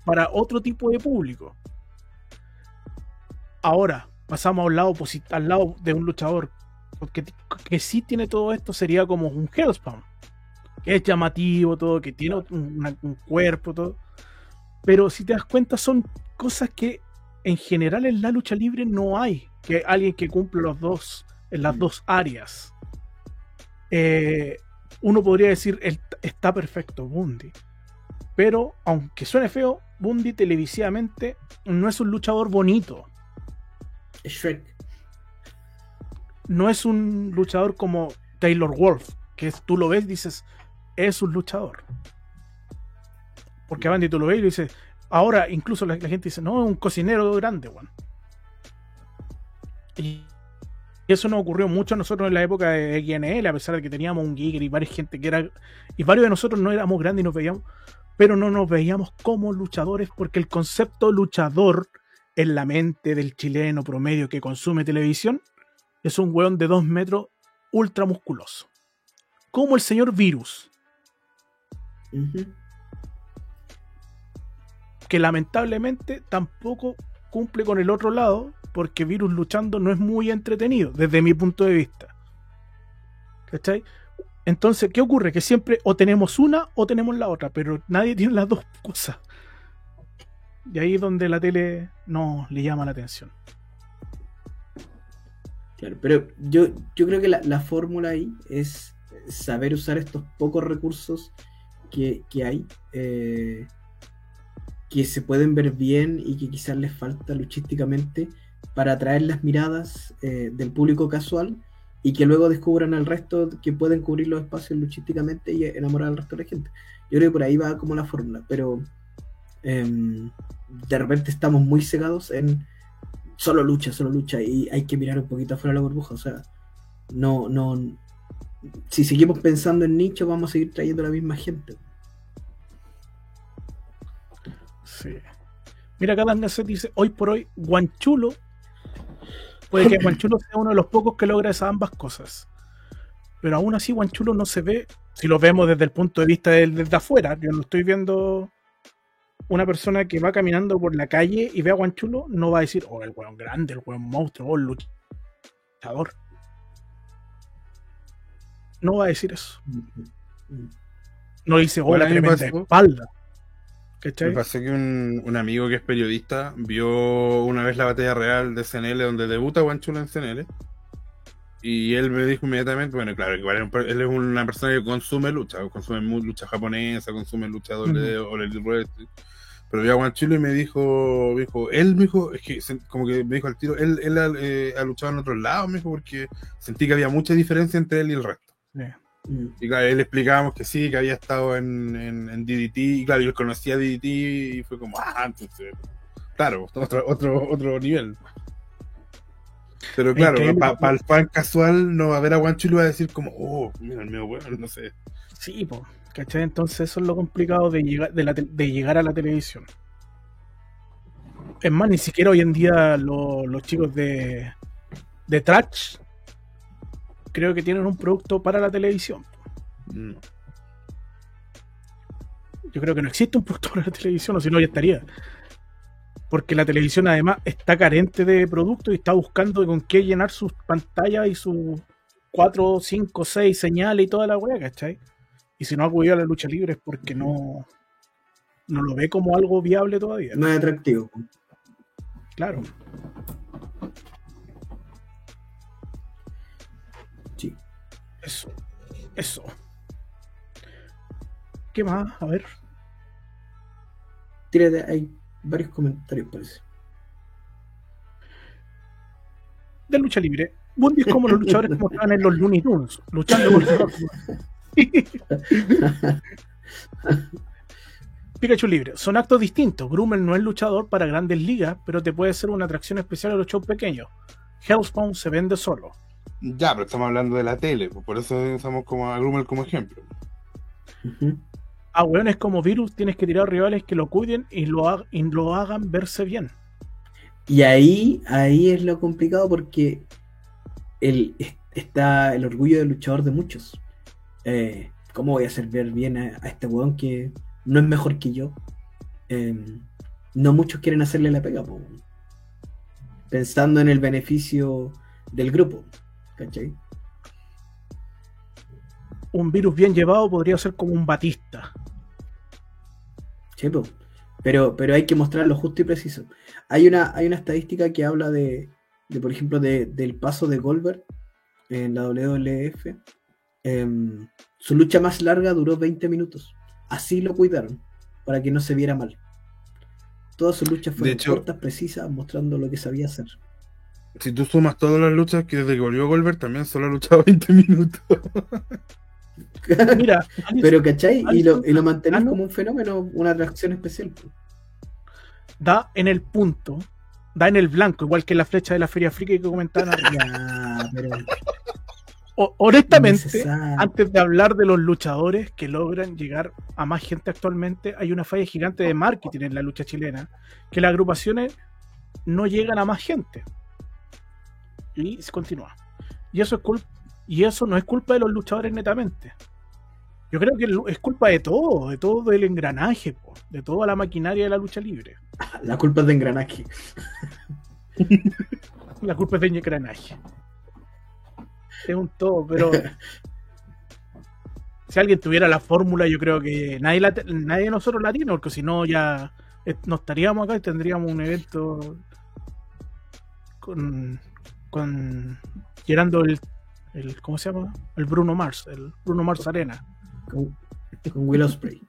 Para otro tipo de público. Ahora, pasamos a un lado, al lado de un luchador que, que sí tiene todo esto, sería como un Hellspawn. Que es llamativo, todo, que tiene un, una- un cuerpo, todo. Pero si te das cuenta, son cosas que en general en la lucha libre no hay. Que alguien que cumple los dos, en las dos áreas. Eh, uno podría decir, el- está perfecto, Bundy. Pero, aunque suene feo, Bundy televisivamente no es un luchador bonito. Shrek. No es un luchador como Taylor Wolf, que tú lo ves dices, es un luchador. Porque Bandy tú lo ves y dices, Ahora, incluso la, gente dice, no, es un cocinero grande, weón. Y eso nos ocurrió mucho a nosotros en la época de XNL, a pesar de que teníamos un Giger y varias gente que era. Y varios de nosotros no éramos grandes y nos veíamos. Pero no nos veíamos como luchadores, porque el concepto luchador en la mente del chileno promedio que consume televisión es un weón de dos metros ultra musculoso. Como el señor Virus, que lamentablemente tampoco cumple con el otro lado, porque Virus luchando no es muy entretenido, desde mi punto de vista. ¿Cachai? Entonces, ¿qué ocurre? Que siempre o tenemos una o tenemos la otra, pero nadie tiene las dos cosas. Y ahí es donde la tele no le llama la atención. Claro, pero yo, yo creo que la, la fórmula ahí es saber usar estos pocos recursos que, que hay, eh, que se pueden ver bien y que quizás les falta luchísticamente para atraer las miradas eh, del público casual y que luego descubran al resto que pueden cubrir los espacios luchísticamente y enamorar al resto de la gente. Yo creo que por ahí va como la fórmula, pero em, de repente estamos muy cegados en solo lucha, solo lucha, y hay que mirar un poquito afuera de la burbuja. O sea, no, no. Si seguimos pensando en nicho, vamos a seguir trayendo a la misma gente. Sí. Mira, Gasset dice, hoy por hoy, Guanchulo, puede que (laughs) Guanchulo sea uno de los pocos que logra esas ambas cosas. Pero aún así Guanchulo no se ve, si lo vemos desde el punto de vista del- desde afuera, yo no estoy viendo una persona que va caminando por la calle y ve a Guanchulo, no va a decir, oh, el weón grande, el weón monstruo, oh, el luchador. No va a decir eso. No dice, oh, la me tremenda pasó- espalda. Me ¿Cachai? pasó que un, un amigo que es periodista vio una vez la batalla real de CNL donde debuta Guanchulo en CNL. Y él me dijo inmediatamente, bueno, claro, igual él es una persona que consume lucha, consume lucha japonesa, consume lucha doble el wrestling. Pero vio a Guanchulo y me dijo, me dijo, él me dijo, es que como que me dijo al tiro, él, él ha, eh, ha luchado en otros lados, me dijo, porque sentí que había mucha diferencia entre él y el resto. Mm. Y claro, él explicábamos que sí, que había estado en, en, en DDT, y claro, yo conocía DDT y fue como, ah, entonces, claro, otro, otro, otro nivel. Pero claro, para el fan casual no va a ver a Guancho y le va a decir como, oh, mira el mío bueno, no sé. Sí, po, ¿cachai? Entonces eso es lo complicado de llegar, de, la te- de llegar a la televisión. Es más, ni siquiera hoy en día lo- los chicos de, de Trash creo que tienen un producto para la televisión. Mm. Yo creo que no existe un producto (laughs) para la televisión, o si no ya estaría. Porque la televisión además está carente de productos y está buscando con qué llenar sus pantallas y sus 4, 5, 6 señales y toda la weá, ¿cachai? Y si no ha acudido a la lucha libre es porque no, no lo ve como algo viable todavía. No es atractivo. Claro. Sí. Eso. Eso. ¿Qué más? A ver. Tírate, hay varios comentarios, parece. de lucha libre. Bundy es como los luchadores que mostraban en los Looney Tunes, luchando por (laughs) Pikachu libre. Son actos distintos. Grumel no es luchador para grandes ligas, pero te puede ser una atracción especial a los shows pequeños. Hellspawn se vende solo. Ya, pero estamos hablando de la tele, pues, por eso usamos como a Grumel como ejemplo. Ujú. A hueones como Virus tienes que tirar rivales que lo cuiden y lo, ha- y lo hagan verse bien. Y ahí, ahí es lo complicado porque el, está el orgullo del luchador de muchos. Eh, ¿Cómo voy a hacer ver bien a, a este weón que no es mejor que yo? Eh, no muchos quieren hacerle la pega, po. pensando en el beneficio del grupo. ¿Cachai? Un virus bien llevado podría ser como un Batista. Sí. Pero, pero hay que mostrarlo justo y preciso. Hay una, hay una estadística que habla de, de, por ejemplo, de- del paso de Goldberg en la WWF. Em, su lucha más larga duró 20 minutos. Así lo cuidaron, para que no se viera mal. Todas sus luchas fueron cortas, precisas, mostrando lo que sabía hacer. Si tú sumas todas las luchas que desde que volvió Goldberg, también solo ha luchado (laughs) 20 minutos. Mira, (laughs) pero, ¿cachai? Y lo, y lo Ah, mantenés como un fenómeno, una atracción especial. da en el punto, da en el blanco, igual que la flecha de la Feria Friki que. (laughs) Ya, pero. O- honestamente, antes de hablar de los luchadores que logran llegar a más gente actualmente, hay una falla gigante de marketing en la lucha chilena, que las agrupaciones no llegan a más gente. Y se continúa. Y eso es culpa, y eso no es culpa de los luchadores netamente. Yo creo que es culpa de todo, de todo el engranaje, po, de toda la maquinaria de la lucha libre. (laughs) La culpa es de engranaje. (laughs) La culpa es de engranaje. Es un todo, pero (laughs) si alguien tuviera la fórmula, yo creo que nadie, la nadie de nosotros la tiene, porque si no ya no estaríamos acá y tendríamos un evento con, con llenando el, el ¿cómo se llama? El Bruno Mars, el Bruno Mars Arena Con, con Will Ospreay.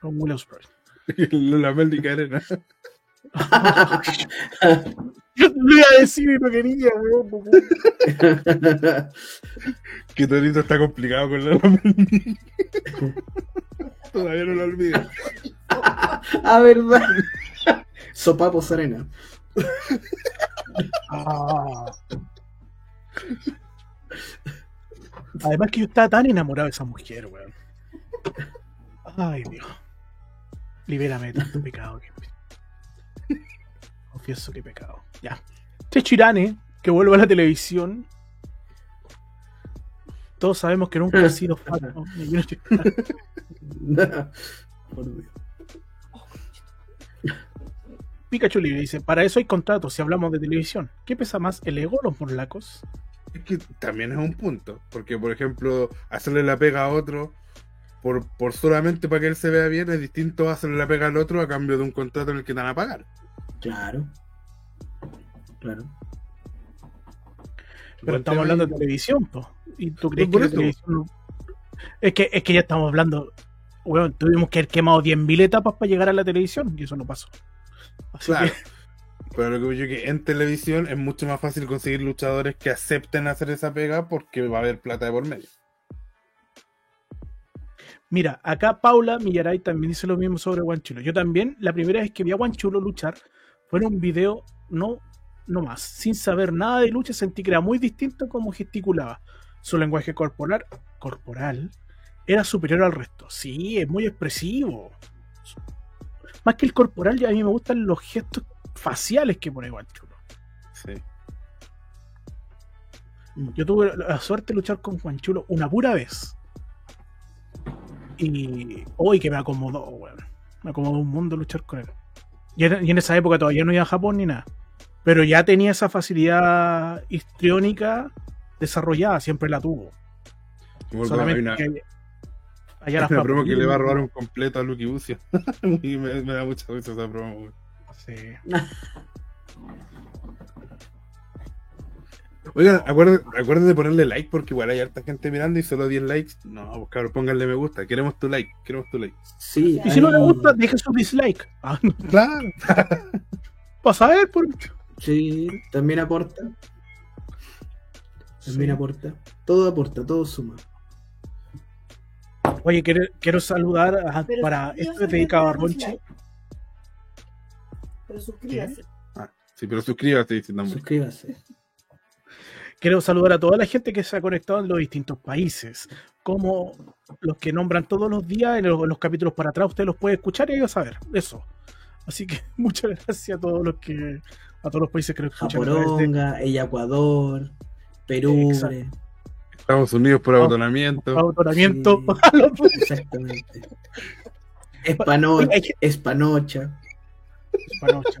con Will Ospreay. (laughs) La América Arena. (laughs) Yo lo iba a decir y no quería, weón. (laughs) Que Torito está complicado con la. Todavía no lo olvido. ah, verdad. Sopapos Arena. Ah. Además que yo estaba tan enamorado de esa mujer, weón. Ay, Dios. Libérame de tanto pecado. que- Confieso que pecado. Ya. Chechirane, que vuelve a la televisión. Todos sabemos que nunca ha sido (laughs) fan. ¿no? Por Dios. Pikachu le dice, para eso hay contratos si hablamos de televisión. ¿Qué pesa más, el ego o los morlacos? Es que también es un punto. Porque, por ejemplo, hacerle la pega a otro por, por solamente para que él se vea bien es distinto a hacerle la pega al otro a cambio de un contrato en el que te van a pagar. Claro. Claro. Pero Buen estamos hablando de televisión, po. ¿Y tú crees que la televisión no- Es que, es que ya estamos hablando. Weón, tuvimos que haber quemado 10.000 etapas para llegar a la televisión y eso no pasó. Así Claro. que, Pero lo que yo que en televisión es mucho más fácil conseguir luchadores que acepten hacer esa pega porque va a haber plata de por medio. mira, acá Paula Millaray también dice lo mismo sobre Guanchulo. Yo también, la primera vez que vi a Guanchulo luchar fue en un video, no, no más, sin saber nada de lucha, sentí que era muy distinto como gesticulaba. Su lenguaje corporal, corporal era superior al resto. Sí, es muy expresivo. Más que el corporal, a mí me gustan los gestos faciales que pone Guanchulo. Sí. Yo tuve la suerte de luchar con Juanchulo una pura vez. Y hoy que me acomodó, weón. Me acomodó un mundo luchar con él. Y en, esa época todavía no iba a Japón ni nada. Pero ya tenía esa facilidad histriónica desarrollada, siempre la tuvo. Hay Solamente una, que allá las una promo que le va a robar un completo a Lucky Bucio. (laughs) y me, me da mucha risa esa promo. güey. Sí. (laughs) Oigan, acuérdense, acuérdense de ponerle like porque igual hay harta gente mirando y solo 10 likes. No, pues cabrón, pónganle me gusta. Queremos tu like, queremos tu like. Sí. Y si no le gusta, deje su dislike. Ah, no, (laughs) Claro. (laughs) pasa a ver, por... Sí, también aporta. También Sí. aporta. Todo aporta, todo suma. Oye, quiero, quiero saludar a- para esto es dedicado a like. Pero suscríbase. Ah, sí, pero suscríbete dice. Suscríbase. Quiero saludar a toda la gente que se ha conectado en los distintos países, como los que nombran todos los días en los, en los capítulos para atrás. Usted los puede escuchar y ahí va a saber eso. Así que (laughs) muchas gracias a todos los que a todos los países que lo escuchan. de- Japoronga, ella Ecuador, Perú. Estados Unidos por Oh, abotonamiento. Autoramiento. Sí. (laughs) Exactamente. Espano- Espanocha. Panocha.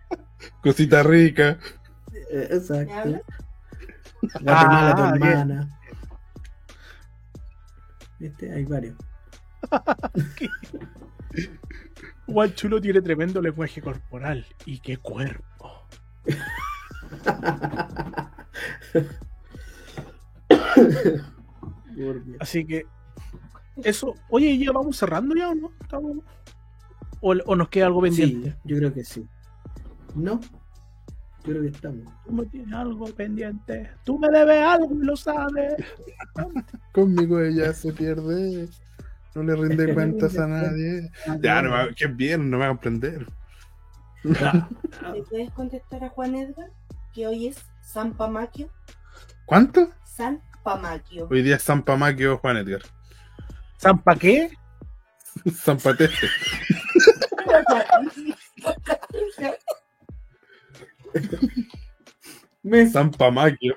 (laughs) Cosita rica. Eh, ¿Me Exacto. Guatemala, tu Ah, bien. hermana. Este, hay varios. (laughs) Juan Chulo tiene tremendo lenguaje corporal. Y qué cuerpo. (coughs) Así que eso. Oye, ya vamos cerrando ya o no? ¿Estamos- O, o nos queda algo pendiente? Sí, yo creo que sí. No, yo creo que estamos. Tú me tienes algo pendiente. Tú me debes algo y lo sabes. Conmigo ella se pierde. No le rinde (laughs) cuentas a nadie. Ya, no me, que bien, no me hagan prender. ¿Le puedes contestar a Juan Edgar que hoy es San Pamaquio? ¿Cuánto? San Pamaquio. Hoy día es San Pamaquio Juan Edgar. ¿Zampa qué? (laughs) San Pateste. Me San Pamaquio.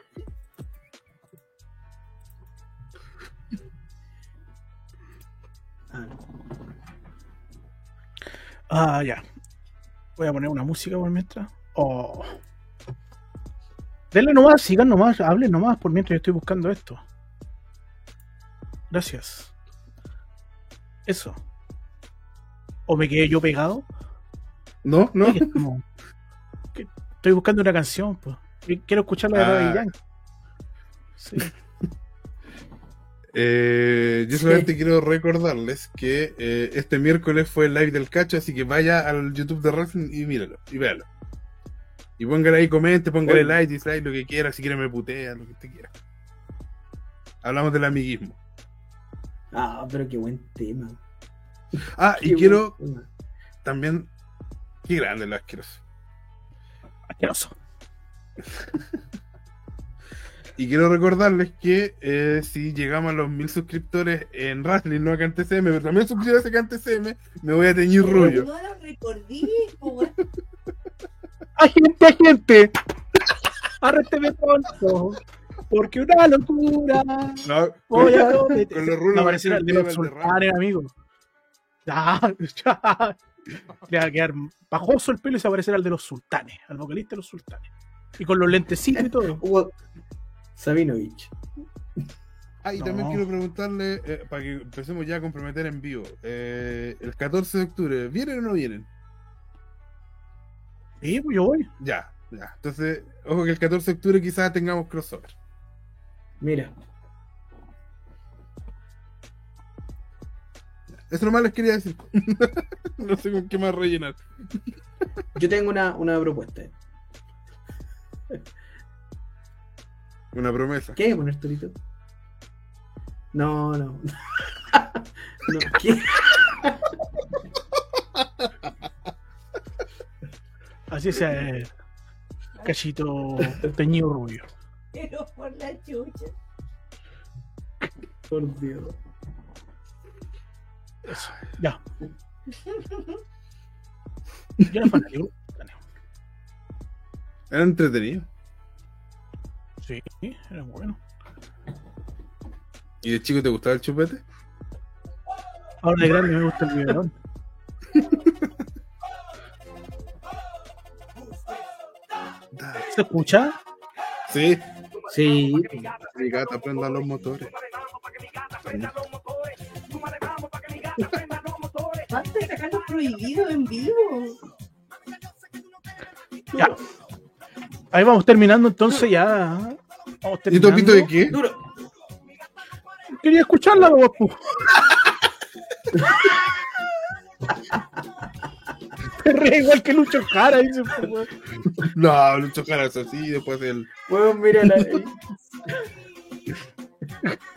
Ah, Ah, ya. Voy a poner una música por mientras. Oh. Denle nomás, sigan nomás, hablen nomás por mientras yo estoy buscando esto. Gracias. Eso. ¿O me quedé yo pegado? No, no. Oye, como- que Estoy buscando una canción, pues. Quiero escuchar la de Ah. Daddy Yankee. Sí. (laughs) Eh, yo Sí. solamente quiero recordarles que eh, este miércoles fue el live del cacho, así que vaya al YouTube de Wrestling y míralo, y véalo. Y póngale ahí, comente, póngale Oye. like, dislike, lo que quiera, si quiere me putea, lo que usted quiera. Hablamos del amiguismo. Ah, pero qué buen tema. Ah, y quiero también. Qué grande el asqueroso. Asqueroso. Y quiero recordarles que eh, si llegamos a los mil suscriptores en Wrestling, no acá en TCM, pero también suscribirse acá en TCM, me voy a teñir rubio. No lo recordé. Agente, agente. Arrésteme pronto. Porque una locura. No, Voy con, los rulos aparecer ser el de el del sultanes, amigo. Ya, (laughs) ya. Le va a quedar bajoso el pelo y se va a parecer al de los sultanes, al vocalista de los sultanes. Y con los lentecitos y todo. Hugo Sabinovich. Ah, y No. también quiero preguntarle, eh, para que empecemos ya a comprometer en vivo, eh, el 14 de octubre, ¿vienen o no vienen? Sí, pues yo voy. Ya, ya. Entonces, ojo que el 14 de octubre quizás tengamos crossover. Mira, Eso nomás les quería decir. (laughs) no sé con qué más rellenar. yo tengo una, una propuesta. Una promesa. ¿Qué poner, Torito? No, no. (laughs) no ¿qué? Así es, eh, cachito teñido rubio. Pero por la chucha. Por Dios. Ya. (laughs) Yo era fanático. Era entretenido. Sí, era bueno. ¿Y de chico te gustaba el chupete? Ahora de grande me gusta el biberón. ¿Se escucha? Sí. Sí, Mi gata prenda los motores. Basta los prohibidos en vivo. Ya. Ahí vamos terminando entonces ya. Vamos ¿Y tu pito terminando. de qué? duro. Quería escucharla, guapo. Perrea (laughs) igual que Lucho Jara, dice. No, Lucho Jara es así, después el. Weón, mira la. (laughs)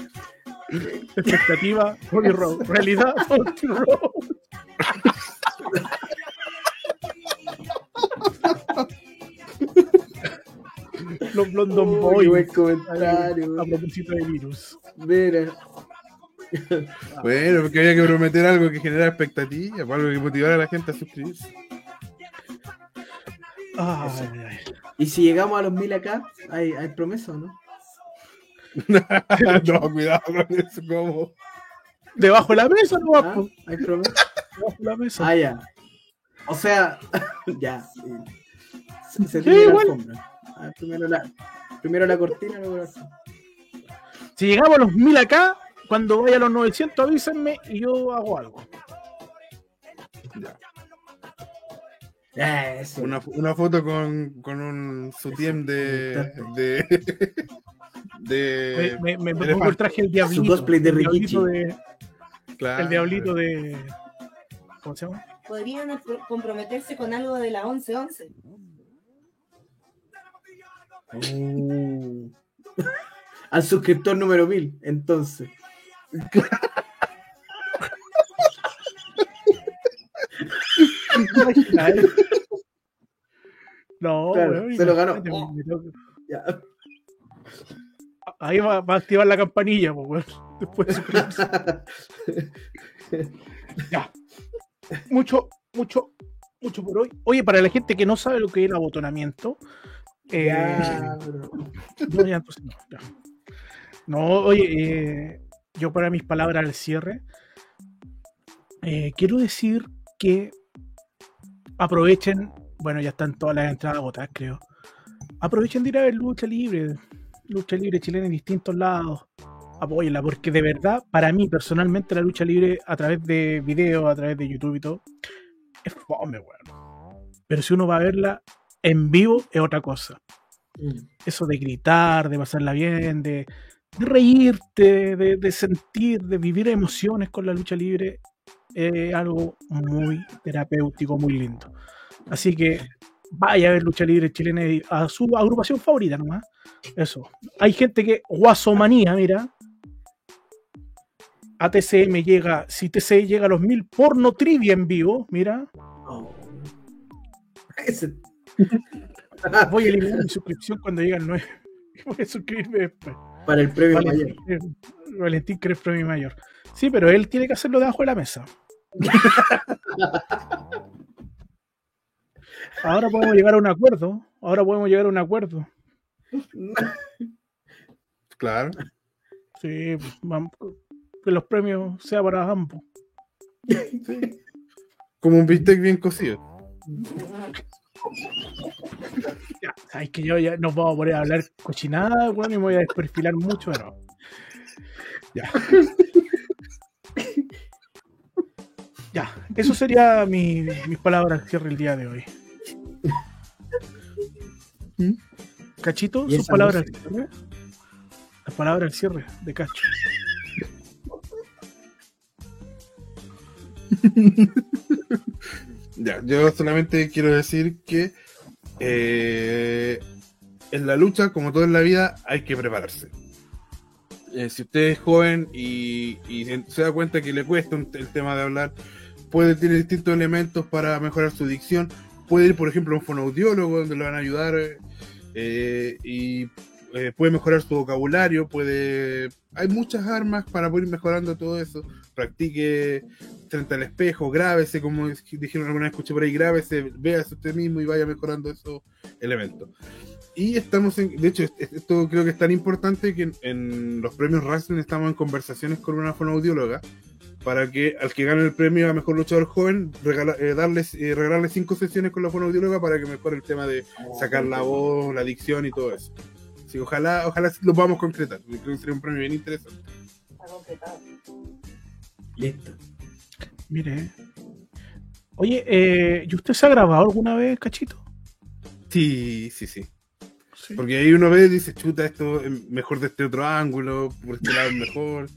Expectativa. Realidad, Bobby Road. Los London oh, qué buen Boys. comentario. A propósito de virus. Mira. Bueno, porque había que prometer algo que generara expectativa, algo que motivara a la gente a suscribirse. Ay, ay. Y si llegamos a los mil acá, ¿hay, hay promesa o no? (laughs) no, cuidado con eso, como. Debajo de la mesa, no, ¿Ah? Debajo de la mesa. Ah, ya. O sea, (laughs) ya. sí. Se, se Sí, tiene la. Ah, primero, la, primero la cortina, luego. Si llegamos a los 1000 acá, cuando vaya a los 900 avísenme y yo hago algo. Eso. Una, una foto con, con un sutien de. de. (laughs) de. Me, me- me pongo el traje del diablito. cosplay de el diablito Rikichi. de- Claro. El diablito de. ¿Cómo se llama? Podrían pro- comprometerse con algo de la 11-11. Uh. Al suscriptor número 1000, entonces. (laughs) No, Claro, weón, se lo ganó. me toca- Ya. Ahí va, va a activar la campanilla, pues, weón. Después de suscribirse. (laughs) Ya. Mucho, mucho, mucho por hoy. Oye, para la gente que no sabe lo que es el abotonamiento, eh, Ya, pero- (laughs) no, ya, entonces no, ya. No, oye, eh, yo para mis palabras al cierre, eh, quiero decir que aprovechen, bueno, ya están todas las entradas agotadas, creo. Aprovechen de ir a ver lucha libre, lucha libre chilena en distintos lados. Apóyenla, porque de verdad, para mí personalmente, la lucha libre a través de videos, a través de YouTube y todo, es fome, weón. Pero si uno va a verla en vivo, es otra cosa Mm. eso de gritar, de pasarla bien, de, de reírte, de, de sentir, de vivir emociones con la lucha libre, es algo muy terapéutico, muy lindo. Así que vaya a ver lucha libre chilena a su agrupación favorita nomás. Eso. Hay gente que, guasomanía, mira. A TCM llega, si TCM llega a los mil, porno trivia en vivo, mira. Oh. Ese- (laughs) Voy a eliminar mi suscripción cuando llegan nueve. (laughs) Voy a suscribirme después. Para el premio mayor. Valentín, eres premio mayor. Sí, pero él tiene que hacerlo debajo de la mesa. (laughs) Ahora podemos llegar a un acuerdo. Ahora podemos llegar a un acuerdo. Claro. Sí, vamos, que los premios sean para ambos. Como un bistec bien cocido. Ya, sabes que yo ya no puedo poner a hablar cochinada, bueno, y me voy a desperfilar mucho, pero. Ya. Ya, eso sería mi, mis palabras al cierre el día de hoy. ¿Mm? (laughs) Cachito, ¿Y sus palabras al cierre. Las palabras al cierre de Cacho. (laughs) Ya, yo solamente quiero decir que eh, en la lucha, como todo en la vida, hay que prepararse. Eh, si usted es joven y, y se- se da cuenta que le cuesta un- el tema de hablar, puede tener distintos elementos para mejorar su dicción. Puede ir, por ejemplo, a un fonoaudiólogo donde le van a ayudar eh, y eh, puede mejorar su vocabulario. Puede, hay muchas armas para poder ir mejorando todo eso. Practique frente al espejo, grábese, como dijeron alguna vez, escuché por ahí, grábese, véase usted mismo y vaya mejorando esos elementos. Y estamos en, de hecho, est- esto creo que es tan importante que en, en los premios Wrestling estamos en conversaciones con una fonoaudióloga para que al que gane el premio a mejor luchador joven, regala- eh, darles, eh, regalarle cinco sesiones con la fonoaudióloga para que mejore el tema de sacar la voz, la dicción y todo eso. Sí, ojalá, ojalá lo podamos concretar. Creo que sería un premio bien interesante. Está concretado. Listo. Mire. Oye, eh, ¿y usted se ha grabado alguna vez, Cachito? Sí, sí, sí. Sí. Porque ahí uno ve y dice, chuta, esto es mejor de este otro ángulo, por este lado es mejor.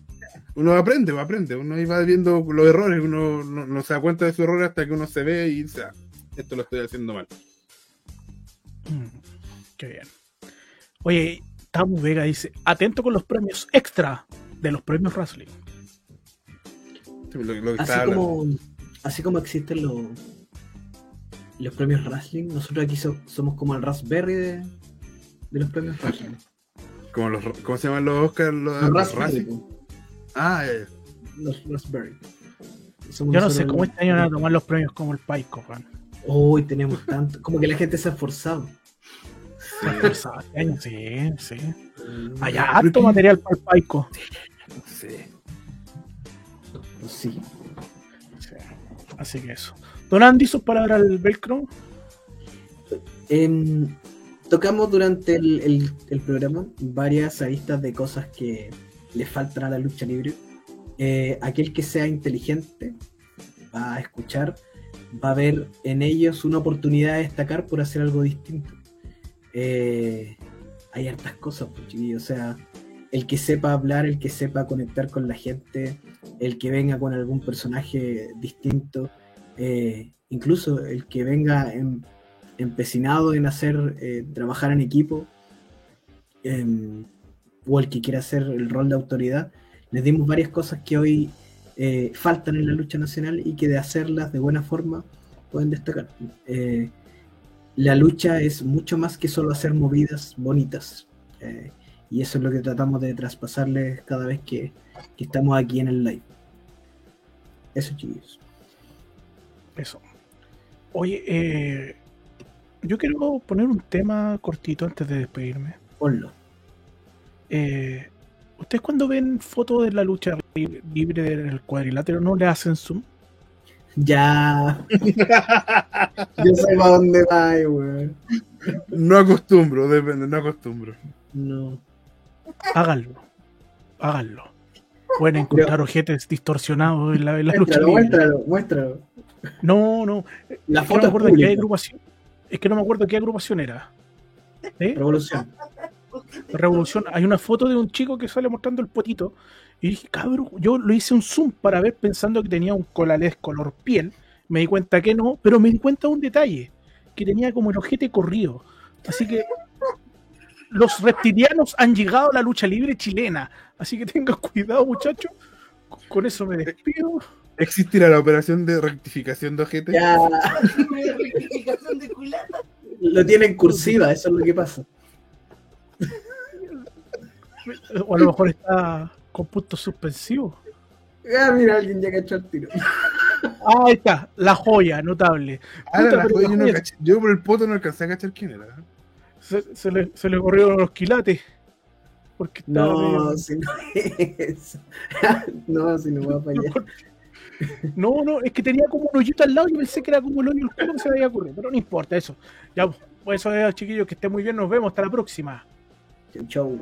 Uno aprende, aprende, uno ahí va viendo los errores, uno no, no se da cuenta de su error hasta que uno se ve y dice, "Ah, esto lo estoy haciendo mal. Mm, qué bien. Oye, Tamu Vega dice, atento con los premios extra de los premios Wrestling. Sí, Lo, lo que Así como, así como existen los, los premios wrestling, nosotros aquí so- somos como el Raspberry de, de los premios wrestling. Como los, ¿Cómo se llaman los Oscars? Los, Los los Raspberry. Razzie. Ah, ya. Los Raspberry. Somos Yo no sé cómo este año van a tomar los premios como el Paico, Juan. Hoy tenemos tanto. Como que la gente se ha esforzado. Este año, sí, sí. Mm, Allá, harto material para el Paico. sí. pues sí. Sí. Así que eso. Don Andy, sus palabras al Velcro. Em, tocamos durante el, programa varias aristas de cosas que le faltan a la lucha libre. Eh, aquel que sea inteligente va a escuchar, va a ver en ellos una oportunidad de destacar por hacer algo distinto. Eh, hay hartas cosas, pues, chiquillos. O sea, el que sepa hablar, el que sepa conectar con la gente, el que venga con algún personaje distinto, eh, incluso el que venga en, empecinado en hacer eh, trabajar en equipo em, o el que quiera hacer el rol de autoridad les dimos varias cosas que hoy eh, faltan en la lucha nacional y que de hacerlas de buena forma pueden destacar Eh, la lucha es mucho más que solo hacer movidas bonitas. Y eso es lo que tratamos de traspasarles cada vez que, que estamos aquí en el live. Eso, chicos. Eso. Oye, eh, yo quiero poner un tema cortito antes de despedirme. Ponlo. Eh, ¿Ustedes cuando ven fotos de la lucha li- libre del cuadrilátero no le hacen zoom? Ya. (laughs) Yo sé para dónde va, weón. No acostumbro, depende, no acostumbro. No. Háganlo. Háganlo. Pueden encontrar ojetes distorsionados en la, en la lucha Muéstralo, libre. muéstralo, muéstralo. No, no. La que foto es qué pública. agrupación. Es que no me acuerdo qué agrupación era. ¿Eh? Revolución. Revolución. Hay una foto de un chico que sale mostrando el potito. Y dije, cabrón, yo lo hice un zoom para ver pensando que tenía un colalés color piel. Me di cuenta que no, pero me di cuenta de un detalle, que tenía como el ojete corrido. Así que los reptilianos han llegado a la lucha libre chilena. Así que tengan cuidado, muchachos. Con eso me despido. ¿Existirá la operación de rectificación de ojete? Ya. Rectificación de culata. Lo tiene en cursiva, eso es lo que pasa. O a lo mejor está con puntos suspensivos. Ah, mira, alguien ya cachó el tiro. Ah, ahí está, la joya, notable. Ah, Puta, la joya, yo, no caché- yo por el poto no alcancé a cachar quién era. se, se le, se le corrieron los quilates. Porque No, medio- si no es. (laughs) No, si no va para allá. No, no, es que tenía como un hoyito al lado y pensé que era como el hoyo oscuro que se había ocurrido. Pero no importa eso. Ya, pues eso es, chiquillos, que estén muy bien. Nos vemos. Hasta la próxima. Chau, chau.